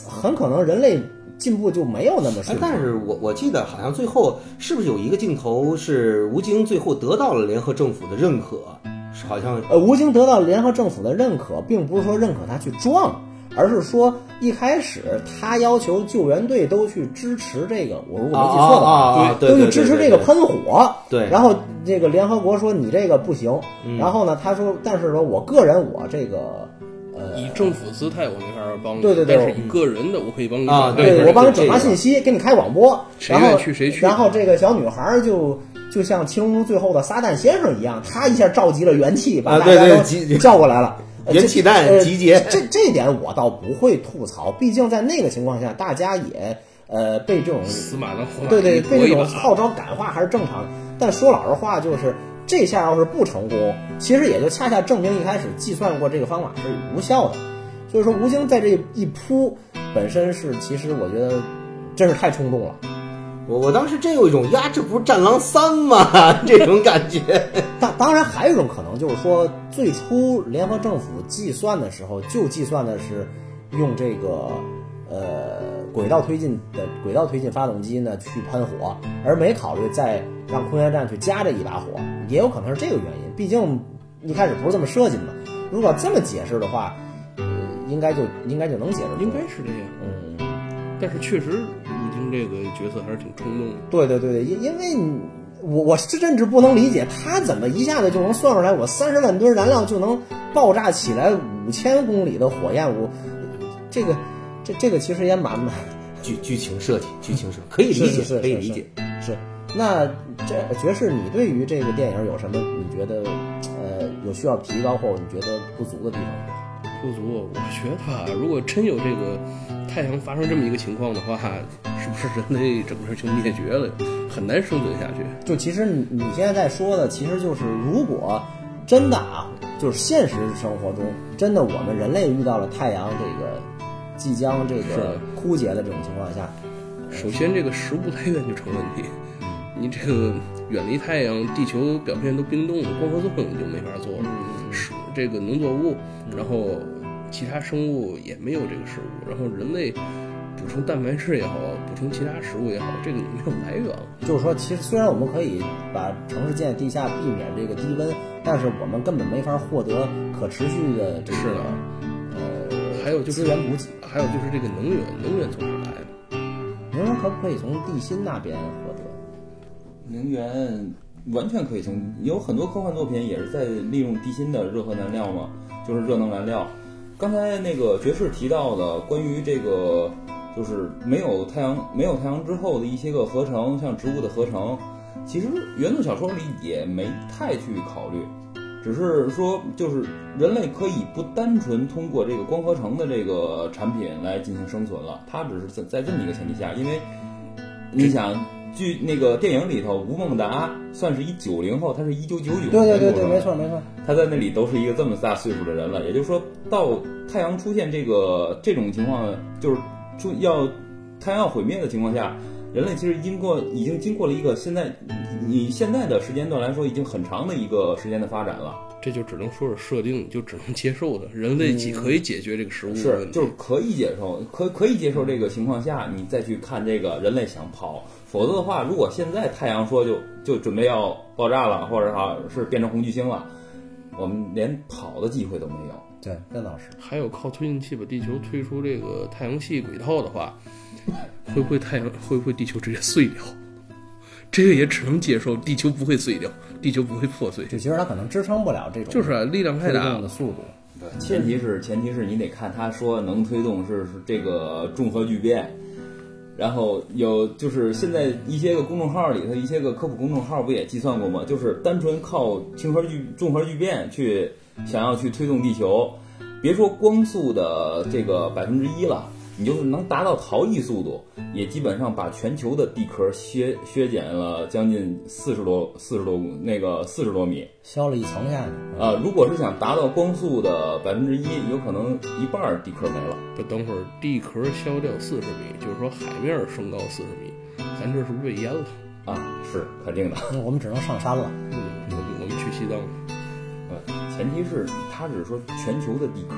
C: 很可能人类进步就没有那么
B: 哎
C: 顺，畅。
B: 但是我我记得好像最后是不是有一个镜头是吴京最后得到了联合政府的认可，是好像
C: 呃，吴京得到联合政府的认可，并不是说认可他去撞，而是说一开始他要求救援队都去支持这个，我如果没记错的话，都去支持这个喷火。
B: 对
C: 然后这个联合国说你这个不行，
B: 嗯
C: 然后呢，他说，但是说我个人我这个呃。
D: 以政府姿态我没法帮你，
C: 对对对
D: 但是以个人的我可以帮你
B: 啊对对
C: 我帮你转发信息，给你开广播，
D: 谁
C: 然后
D: 愿去谁去
C: 然后这个小女孩就就像《七龙珠》最后的撒旦先生一样，他一下召集了元气，把大家都叫过来了。呃
B: 元气弹
C: 这
B: 集结
C: 呃这这一点我倒不会吐槽，毕竟在那个情况下，大家也呃被这种
D: 死马当活马
C: 对对被这种号召感化还是正常的。但说老实话，就是这下要是不成功，其实也就恰恰证明一开始计算过这个方法是无效的。所以说，吴京在这一扑本身是，其实我觉得真是太冲动了。
B: 我我当时真有一种呀，这不是《战狼三》吗？这种感觉。
C: 当当然还有一种可能，就是说最初联合政府计算的时候，就计算的是用这个呃轨道推进的轨道推进发动机呢去喷火，而没考虑再让空间站去加这一把火，也有可能是这个原因。毕竟一开始不是这么设计的嘛。如果这么解释的话，呃，应该就应该就能解释。
D: 应该是这样。
C: 嗯。
D: 但是确实，这个角色还是挺冲动的。
C: 对对对对，因因为你我我是甚至不能理解他怎么一下子就能算出来，我三十万吨燃料就能爆炸起来五千公里的火焰，我这个这这个其实也蛮蛮
B: 剧剧情设计，剧情设计可以理解，可以理解。
C: 是。那这爵士，你对于这个电影有什么你觉得呃有需要提高或者你觉得不足的地方吗？
D: 不足，我觉得吧，如果真有这个太阳发生这么一个情况的话，是不是人类整个就灭绝了，很难生存下去？
C: 就其实你你现在在说的，其实就是如果真的啊，就是现实生活中真的我们人类遇到了太阳这个即将这个枯竭的这种情况下，
D: 首先，这个食物来源就成问题。你这个远离太阳，地球表面都冰冻了，光合作用就没法做了。是这个农作物，然后其他生物也没有这个食物，然后人类补充蛋白质也好，补充其他食物也好，这个你没有来源了。
C: 就是说，其实虽然我们可以把城市建在地下，避免这个低温，但是我们根本没法获得可持续的这个
D: 是的
C: 呃
D: 还有就是
C: 资源补给。
D: 还有就是这个能源，能源从哪儿来的？
C: 能源可不可以从地心那边获得？
E: 能源完全可以从有很多科幻作品也是在利用地心的热核燃料嘛，就是热能燃料。刚才那个爵士提到的关于这个，就是没有太阳没有太阳之后的一些个合成，像植物的合成，其实原著小说里也没太去考虑，只是说就是人类可以不单纯通过这个光合成的这个产品来进行生存了，它只是在在这么一个前提下，因为你想。据那个电影里头，吴孟达算是一九零后，他是一九九九
C: 对对对对，没错没错。
E: 他在那里都是一个这么大岁数的人了，也就是说到太阳出现这个这种情况，就是出要太阳要毁灭的情况下，人类其实经过已经经过了一个现在以现在的时间段来说，已经很长的一个时间的发展了。
D: 这就只能说是设定，就只能接受的。人类既可以解决这个食物的
E: 是就是可以接受，可可以接受这个情况下，你再去看这个人类想跑，否则的话，如果现在太阳说就就准备要爆炸了，或者哈是变成红巨星了，我们连跑的机会都没有。
C: 对，那倒是。
D: 还有靠推进器把地球推出这个太阳系轨道的话，会不会太阳会不会地球直接碎掉？这个也只能接受，地球不会碎掉，地球不会破碎，
C: 就其实它可能支撑不了这种
D: 就是啊，力量太大
C: 的速度。
E: 对前提是前提是你得看他说能推动是是这个重核聚变，然后有就是现在一些个公众号里头一些个科普公众号不也计算过吗？就是单纯靠氢核聚重核聚变去想要去推动地球，别说光速的这个百分之一了，你就是能达到逃逸速度，也基本上把全球的地壳削削减了将近四十多四十多那个四十多米。
C: 削了一层下去。
E: 啊，如果是想达到光速的百分之一，有可能一半儿地壳没了。
D: 不，等会儿地壳削掉四十米，就是说海面升高四十米，咱这是不是被淹了？
E: 啊，是肯定的。
C: 那我们只能上山了。
D: 嗯，我们我们去西藏，
E: 呃，前提是他只是说全球的地壳，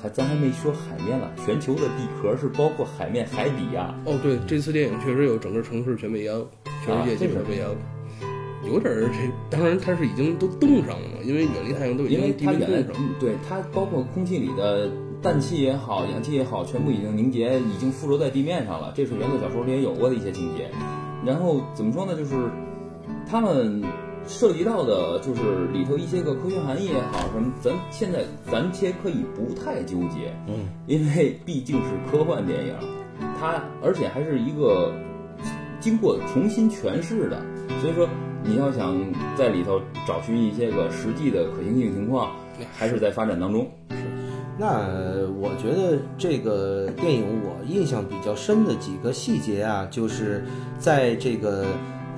E: 还咱还没说海面了。全球的地壳是包括海面、海底呀、
D: 哦，对，这次电影确实有整个城市全被压，全世界基本上被压。有点儿这，当然它是已经都冻上了嘛，因为远离太阳都已
E: 因为
D: 经地
E: 它原来
D: 面冻上。
E: 嗯对它包括空气里的氮气也好、氧气也好，全部已经凝结，已经附着在地面上了。这是原作小说里也有过的一些情节。然后怎么说呢？就是他们涉及到的，就是里头一些个科学含义也好，什么，咱现在咱先可以不太纠结，
C: 嗯，
E: 因为毕竟是科幻电影，它而且还是一个经过重新诠释的，所以说你要想在里头找寻一些个实际的可行性情况，还是在发展当中。
B: 是那我觉得这个电影我印象比较深的几个细节啊，就是在这个，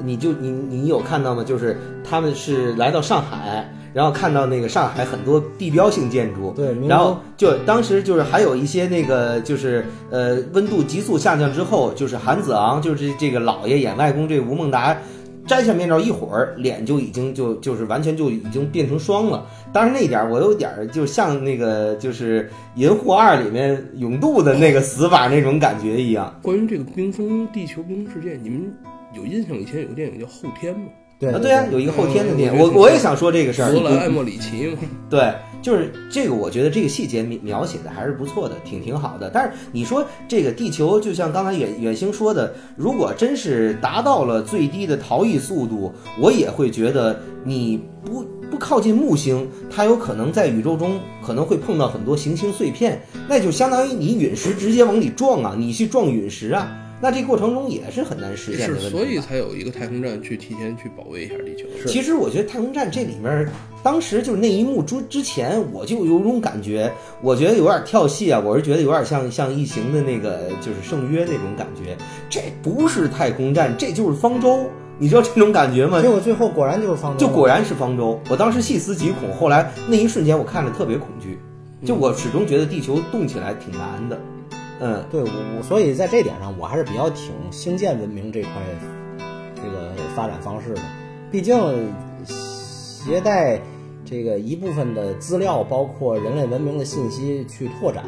B: 你就你你有看到吗？就是他们是来到上海，然后看到那个上海很多地标性建筑，
C: 对
B: 然后就当时就是还有一些那个就是呃温度急速下降之后，就是韩子昂就是这个老爷演外公这个吴孟达。摘下面罩一会儿，脸就已经就就是完全就已经变成霜了。当然那一点儿我有点儿就像那个就是《银护二》里面永渡的那个死法那种感觉一样。
D: 关于这个冰封地球冰封事件，你们有印象？以前有个电影叫《后天》吗？
C: 对
B: 啊，对啊、有一个后天的电影，
D: 嗯我
B: 我我也想说这个事儿。
D: 罗兰·艾莫里奇嘛，
B: 对，就是这个，我觉得这个细节描描写的还是不错的，挺挺好的。但是你说这个地球，就像刚才远远星说的，如果真是达到了最低的逃逸速度，我也会觉得你不不靠近木星，它有可能在宇宙中可能会碰到很多行星碎片，那就相当于你陨石直接往里撞啊，你去撞陨石啊，那这过程中也是很难实现的
D: 是，
B: 问题。
D: 所以才有一个太空站去提前去保卫一下地球。
B: 其实我觉得太空站这里面，当时就是那一幕之之前，我就有种感觉，我觉得有点跳戏啊，我是觉得有点像像异形的那个就是圣约那种感觉，这不是太空站，这就是方舟，你知道这种感觉吗
C: 结？果最后果然就是方舟，
B: 就果然是方舟，我当时细思极恐，后来那一瞬间我看着特别恐惧，就我始终觉得地球动起来挺难的，嗯。
C: 嗯对我我所以在这点上，我还是比较挺星舰文明这块这个发展方式的。毕竟携带这个一部分的资料，包括人类文明的信息去拓展，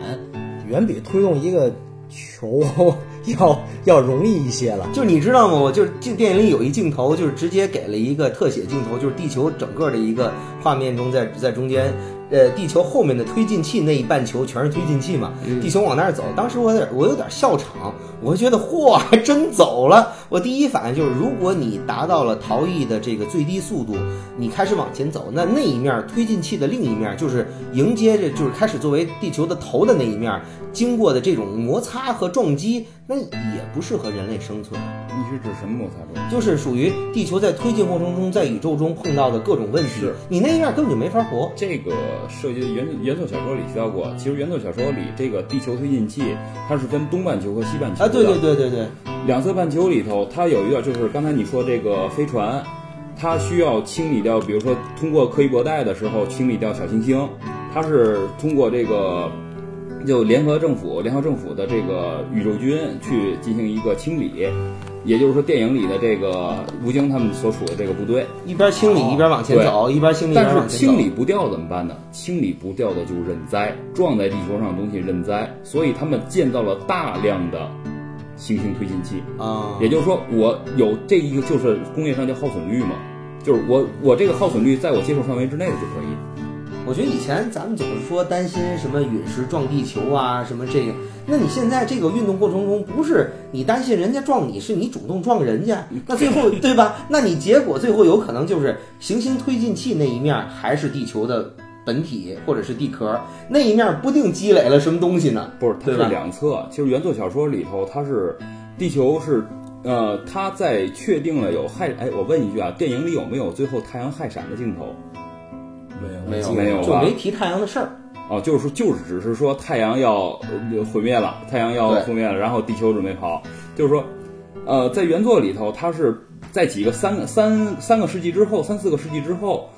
C: 远比推动一个球 要要容易一些了。
B: 就你知道吗？我就是这电影里有一镜头，就是直接给了一个特写镜头，就是地球整个的一个画面中在在中间，呃，地球后面的推进器那一半球全是推进器嘛，地球往那儿走。当时我有点我有点笑场，我觉得嚯，还真走了。我第一反应就是，如果你达到了逃逸的这个最低速度，你开始往前走，那那一面推进器的另一面就是迎接着就是开始作为地球的头的那一面，经过的这种摩擦和撞击，那也不适合人类生存。
E: 你是指什么摩擦中？
B: 就是属于地球在推进过程中，在宇宙中碰到的各种问题
E: 是，
B: 你那一面根本就没法活。
E: 这个涉及原原作小说里提到过，其实原作小说里这个地球推进器它是分东半球和西半球
B: 啊，对对对对对，
E: 两侧半球里头，它有一个就是刚才你说这个飞船，它需要清理掉，比如说通过柯伊伯带的时候清理掉小行星，它是通过这个就联合政府、联合政府的这个宇宙军去进行一个清理，也就是说电影里的这个吴京他们所处的这个部队。
B: 一边清理一边往前走，一边清理一
E: 但是
B: 边往前走。
E: 清理不掉怎么办呢？清理不掉的就认栽，撞在地球上的东西认栽，所以他们建造了大量的行星推进器。
B: 啊，
E: 也就是说，我有这一个就是工业上叫耗损率嘛，就是我我这个耗损率在我接受范围之内的就可以。
B: 我觉得以前咱们总是说担心什么陨石撞地球啊，什么这个，那你现在这个运动过程中，不是你担心人家撞你，是你主动撞人家，那最后对吧？那你结果最后有可能就是行星推进器那一面还是地球的本体或者是地壳，那一面不定积累了什么东西呢？
E: 不是，它是两侧。其实原作小说里头，它是地球是呃，它在确定了有害。哎，我问一句啊，电影里有没有最后太阳氦闪的镜头？
B: 没有
E: 没有没有
B: 就没提太阳的事儿。
E: 哦，就是说，就是只是说太阳要呃毁灭了，太阳要
B: 对
E: 毁灭了，然后地球准备跑。就是说，呃，在原作里头，它是在几个三个三三个世纪之后，三四个世纪之后，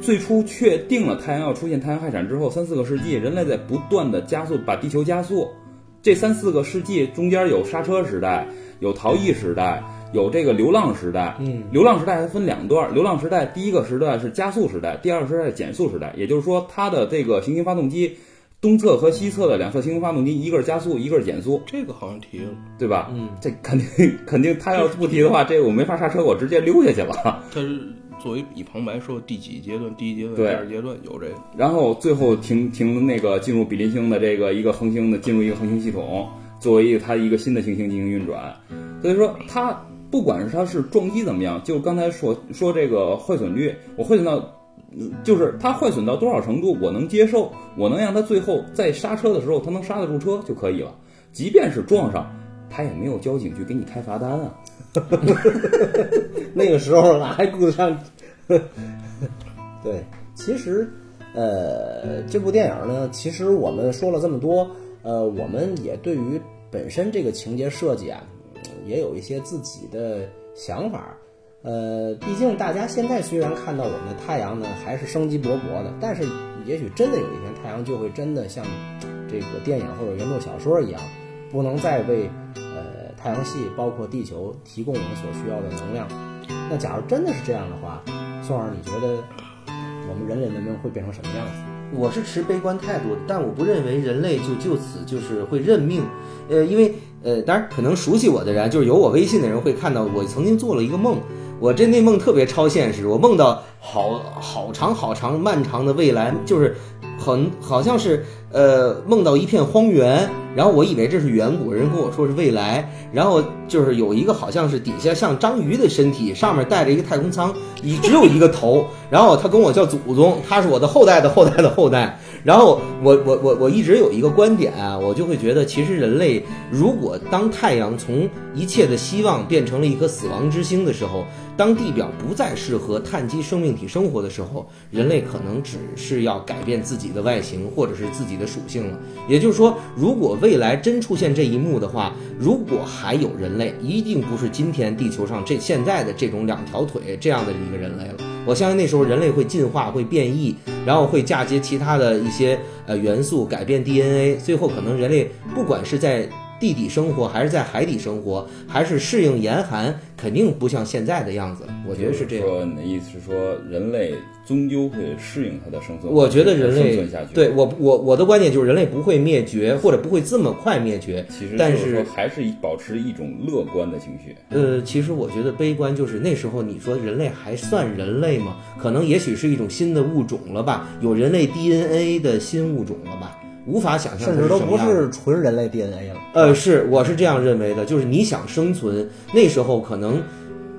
E: 最初确定了太阳要出现太阳氦闪之后，三四个世纪，人类在不断的加速，把地球加速。这三四个世纪中间有刹车时代，有逃逸时代，有这个流浪时代，
C: 嗯，
E: 流浪时代还分两段，流浪时代第一个时代是加速时代，第二个时代是减速时代，也就是说它的这个行星发动机东侧和西侧的两侧行星发动机，一个是加速，一个是减速，
D: 这个好像提了，
E: 对吧？
B: 嗯，
E: 这肯定肯定，他要是不提的话，这个我没法刹车，我直接溜下去了。
D: 他是作为以旁白说第几阶段，第一阶段、第二阶段有这个。
E: 然后最后停停那个进入比邻星的这个一个恒星的进入一个恒星系统，作为一个它一个新的行星进行运转。所以说它不管是它是撞击怎么样，就刚才说说这个坏损率，我坏损到。嗯就是它坏损到多少程度，我能接受，我能让它最后在刹车的时候，它能刹得住车就可以了。即便是撞上，它也没有交警去给你开罚单啊。
C: 那个时候哪还顾得上？对，其实，呃，这部电影呢，其实我们说了这么多，呃，我们也对于本身这个情节设计啊，嗯也有一些自己的想法。呃，毕竟大家现在虽然看到我们的太阳呢还是生机勃勃的，但是也许真的有一天太阳就会真的像这个电影或者原著小说一样，不能再为呃太阳系包括地球提供我们所需要的能量。那假如真的是这样的话，宋儿，你觉得我们人类文明会变成什么样子？
B: 我是持悲观态度的，但我不认为人类就就此就是会认命，呃，因为呃，当然可能熟悉我的人，就是有我微信的人会看到我曾经做了一个梦，我这那梦特别超现实，我梦到好好长好长漫长的未来，就是很好像是呃梦到一片荒原，然后我以为这是远古，人跟我说是未来，然后就是有一个好像是底下像章鱼的身体，上面带着一个太空舱，一只有一个头，然后他跟我叫祖宗，他是我的后代的后代的后代，然后我我我我一直有一个观点啊，我就会觉得其实人类如果当太阳从一切的希望变成了一颗死亡之星的时候，当地表不再适合碳基生命体生活的时候，人类可能只是要改变自己的外形或者是自己的属性了。也就是说，如果未来真出现这一幕的话，如果还有人类，一定不是今天地球上这现在的这种两条腿这样的一个人类了。我相信那时候人类会进化、会变异，然后会嫁接其他的一些呃元素，改变 DNA，最后可能人类不管是在地底生活，还是在海底生活，还是适应严寒，肯定不像现在的样子。我觉得是这样。
E: 说你的意思是说，人类终究会适应它的生存，
B: 我觉得人类
E: 生存下去。
B: 对我我我的观点就是人类不会灭绝，或者不会这么快灭绝。
E: 其实
B: 但
E: 就是还是保持一种乐观的情绪。
B: 呃，其实我觉得悲观就是那时候你说人类还算人类吗？可能也许是一种新的物种了吧，有人类 DNA 的新物种了吧，无法想象
C: 甚至都不是纯人类 DNA 了。
B: 呃，是，我是这样认为的，就是你想生存，那时候可能，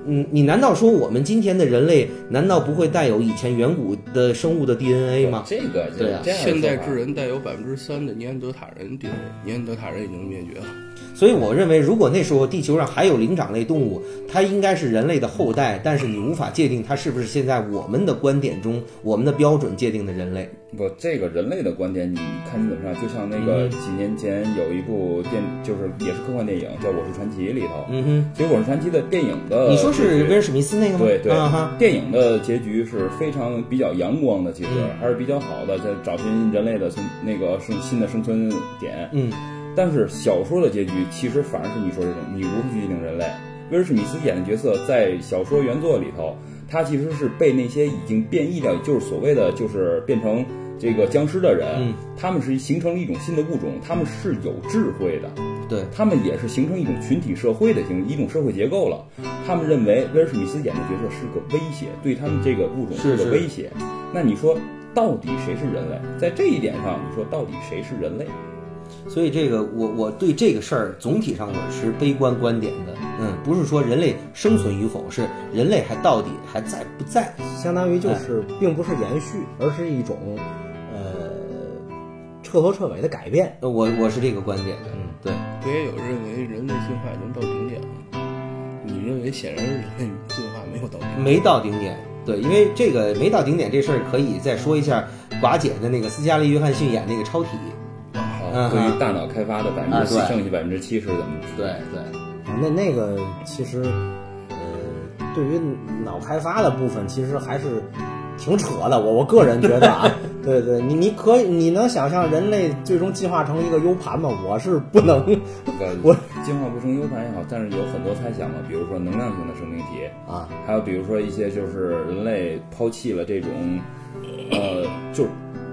B: 嗯，你难道说我们今天的人类难道不会带有以前远古的生物的 DNA 吗？
E: 这个
B: 对啊
E: 这样的
D: 现代智人带有百分之三的尼安德塔人 DNA，尼安德塔人已经灭绝了。
B: 所以我认为，如果那时候地球上还有灵长类动物，它应该是人类的后代，但是你无法界定它是不是现在我们的观点中我们的标准界定的人类。
E: 不，这个人类的观点，你看你怎么上？就像那个
B: 嗯
E: 几年前有一部电，就是也是科幻电影，叫《我是传奇》里头。
B: 嗯哼，
E: 其实《我是传奇》的电影的，
B: 你说是威尔史密斯那个吗？
E: 对对电影的结局是非常比较阳光的，其实
B: 嗯
E: 还是比较好的，在找寻人类的存那个生新的生存点。
B: 嗯，
E: 但是小说的结局其实反而是你说这种，你如何去界定人类？威尔史密斯演的角色在小说原作里头，他其实是被那些已经变异掉，就是所谓的就是变成这个僵尸的人，
B: 嗯
E: 他们是形成了一种新的物种，他们是有智慧的，
B: 对，
E: 他们也是形成一种群体社会的形一种社会结构了。他们认为威尔史密斯演的角色是个威胁，对他们这个物种
B: 是是
E: 个威胁。那你说，到底谁是人类？在这一点上，你说到底谁是人类？
B: 所以这个我我对这个事儿总体上我持悲观观点的。嗯，不是说人类生存与否，是人类还到底还在不在？
C: 相当于就是并不是延续，而是一种呃彻头彻尾的改变。
B: 呃我我是这个观点的。嗯，对。
D: 不也有认为人类进化已经到顶点了？你认为显然人类进化没有到顶点。
B: 没到顶点。对，因为这个没到顶点这事儿，可以再说一下寡姐的那个斯嘉丽·约翰逊演那个超体。
E: 对于大脑开发的百分之剩下百分之七十怎么？
B: 对对，
C: 啊那那个其实呃对于脑开发的部分，其实还是挺扯的。我我个人觉得啊，对对，你你可以你能想象人类最终进化成一个 U 盘吗？我是不能。
E: 我进化不成 U 盘也好，但是有很多猜想嘛，比如说能量型的生命体
C: 啊，
E: 还有比如说一些就是人类抛弃了这种，呃，就是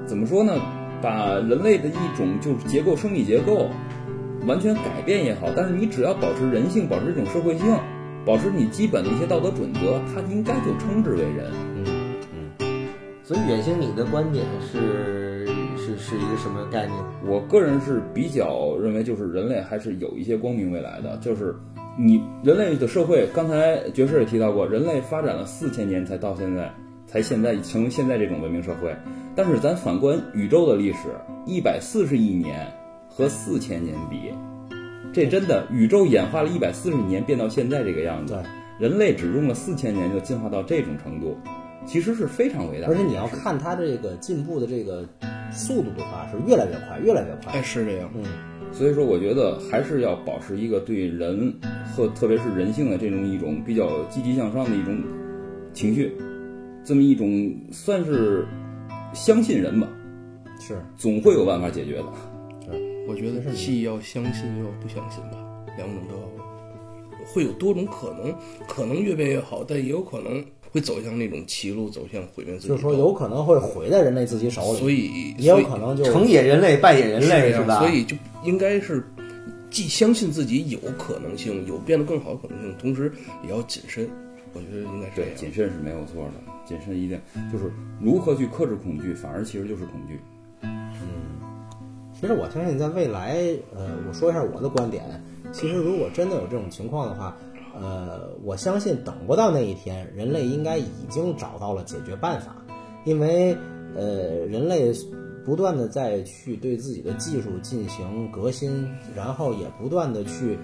E: 怎么说呢，把人类的一种就是结构生理结构完全改变也好，但是你只要保持人性，保持这种社会性，保持你基本的一些道德准则，它应该就称之为人。
B: 嗯嗯。所以远星，你的观点是是是一个什么概念？
E: 我个人是比较认为，就是人类还是有一些光明未来的。就是你人类的社会，刚才爵士也提到过，人类发展了四千年才到现在，才现在成为现在这种文明社会。但是咱反观宇宙的历史，一百四十亿年。和四千年比，这真的宇宙演化了一百四十年变到现在这个样子，人类只用了四千年就进化到这种程度，其实是非常伟大。
C: 而且你要看它这个进步的这个速度的话，是越来越快，越来越快。
D: 哎，是这样。
C: 嗯，
E: 所以说我觉得还是要保持一个对人和特别是人性的这种一种比较积极向上的一种情绪，这么一种算是相信人吧，
C: 是
E: 总会有办法解决的。
D: 我觉得是既要相信又要不相信吧，两种都要，会有多种可能，可能越变越好，但也有可能会走向那种歧路，走向毁灭自己。
C: 就是说，有可能会毁在人类自己手里，
D: 所以
C: 也有可能就
B: 成也人类，败也人类，
D: 是
B: 吧？
D: 所以就应该是既相信自己有可能性，有变得更好的可能性，同时也要谨慎。我觉得应该是
E: 对，谨慎是没有错的，谨慎一定就是如何去克制恐惧，反而其实就是恐惧。
C: 嗯其实我相信，在未来，呃，我说一下我的观点。其实，如果真的有这种情况的话，呃，我相信等不到那一天，人类应该已经找到了解决办法。因为，呃，人类不断的在去对自己的技术进行革新，然后也不断的去，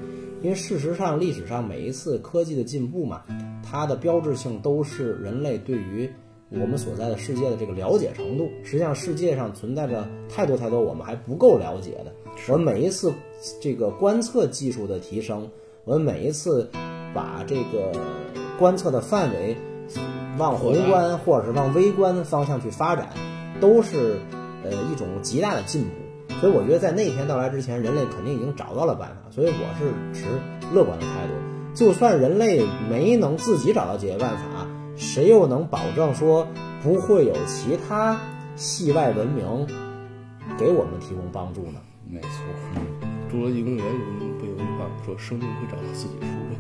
C: 因为事实上，历史上每一次科技的进步嘛，它的标志性都是人类对于。我们所在的世界的这个了解程度，实际上世界上存在着太多太多我们还不够了解的。我们每一次这个观测技术的提升，我们每一次把这个观测的范围往宏观或者是往微观方向去发展，都是呃一种极大的进步。所以我觉得在那天到来之前，人类肯定已经找到了办法。所以我是持乐观的态度。就算人类没能自己找到解决办法。谁又能保证说不会有其他系外文明给我们提供帮助呢？
E: 没错，《
D: 侏罗纪公园》里面不有一句话说：“生命会找到自己出路。”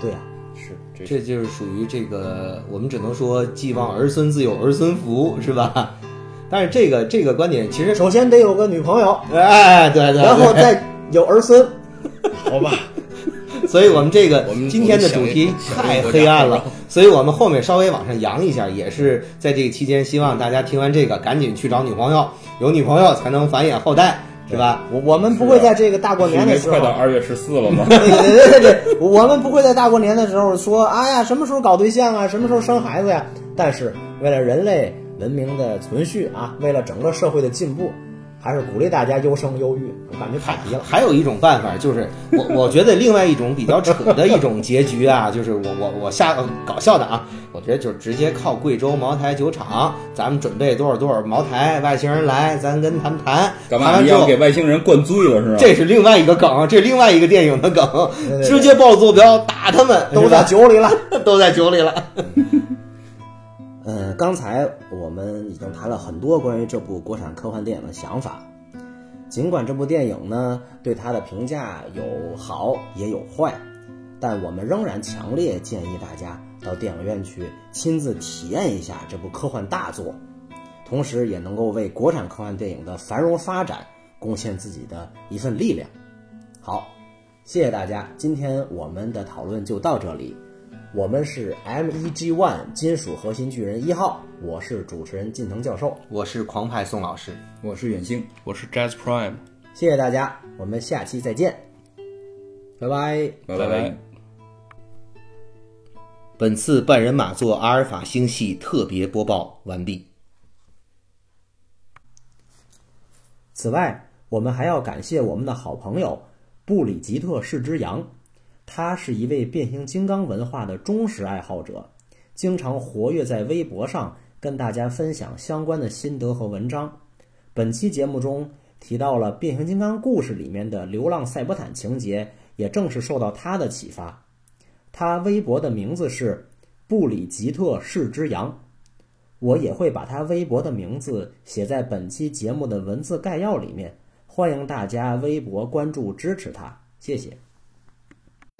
C: 对呀，
E: 是，
B: 这就是属于这个，我们只能说寄望儿孙自有儿孙福，是吧？但是这个这个观点，其实
C: 首先得有个女朋友，
B: 哎，对对，
C: 然后再有儿孙，
D: 好吧。
B: 所以我们这个今天的主题太黑暗了，所以我们后面稍微往上扬一下，也是在这个期间，希望大家听完这个赶紧去找女朋友，有女朋友才能繁衍后代，是吧？
C: 我我们不会在这个大过年的时候，
E: 快到二月十四了吗？
C: 对对对对，我们不会在大过年的时候说，哎呀，什么时候搞对象啊，什么时候生孩子呀？但是为了人类文明的存续啊，为了整个社会的进步。还是鼓励大家优生优育，我感觉太低了。
B: 还有一种办法，就是我 我觉得另外一种比较扯的一种结局啊，就是我我我下搞笑的啊，我觉得就是直接靠贵州茅台酒厂，咱们准备多少多少茅台，外星人来，咱跟他们谈。
E: 干嘛？你要给外星人灌醉了是吧？
B: 这是另外一个梗，这是另外一个电影的梗，直接报坐标打他们，
C: 都在酒里了，
B: 都在酒里了。
C: 呃，刚才我们已经谈了很多关于这部国产科幻电影的想法。尽管这部电影呢对它的评价有好也有坏，但我们仍然强烈建议大家到电影院去亲自体验一下这部科幻大作，同时也能够为国产科幻电影的繁荣发展贡献自己的一份力量。好，谢谢大家，今天我们的讨论就到这里。我们是 M E G One 金属核心巨人一号，我是主持人近藤教授，
B: 我是狂派宋老师，
E: 我是远星，
D: 我是 Jazz Prime，
C: 谢谢大家，我们下期再见，拜拜，
E: 拜拜。
B: 本次半人马座阿尔法星系特别播报完毕。
C: 此外，我们还要感谢我们的好朋友布里吉特·世之阳。他是一位变形金刚文化的忠实爱好者，经常活跃在微博上跟大家分享相关的心得和文章。本期节目中提到了变形金刚故事里面的流浪赛博坦情节，也正是受到他的启发。他微博的名字是布里吉特是只羊，我也会把他微博的名字写在本期节目的文字概要里面，欢迎大家微博关注支持他，谢谢。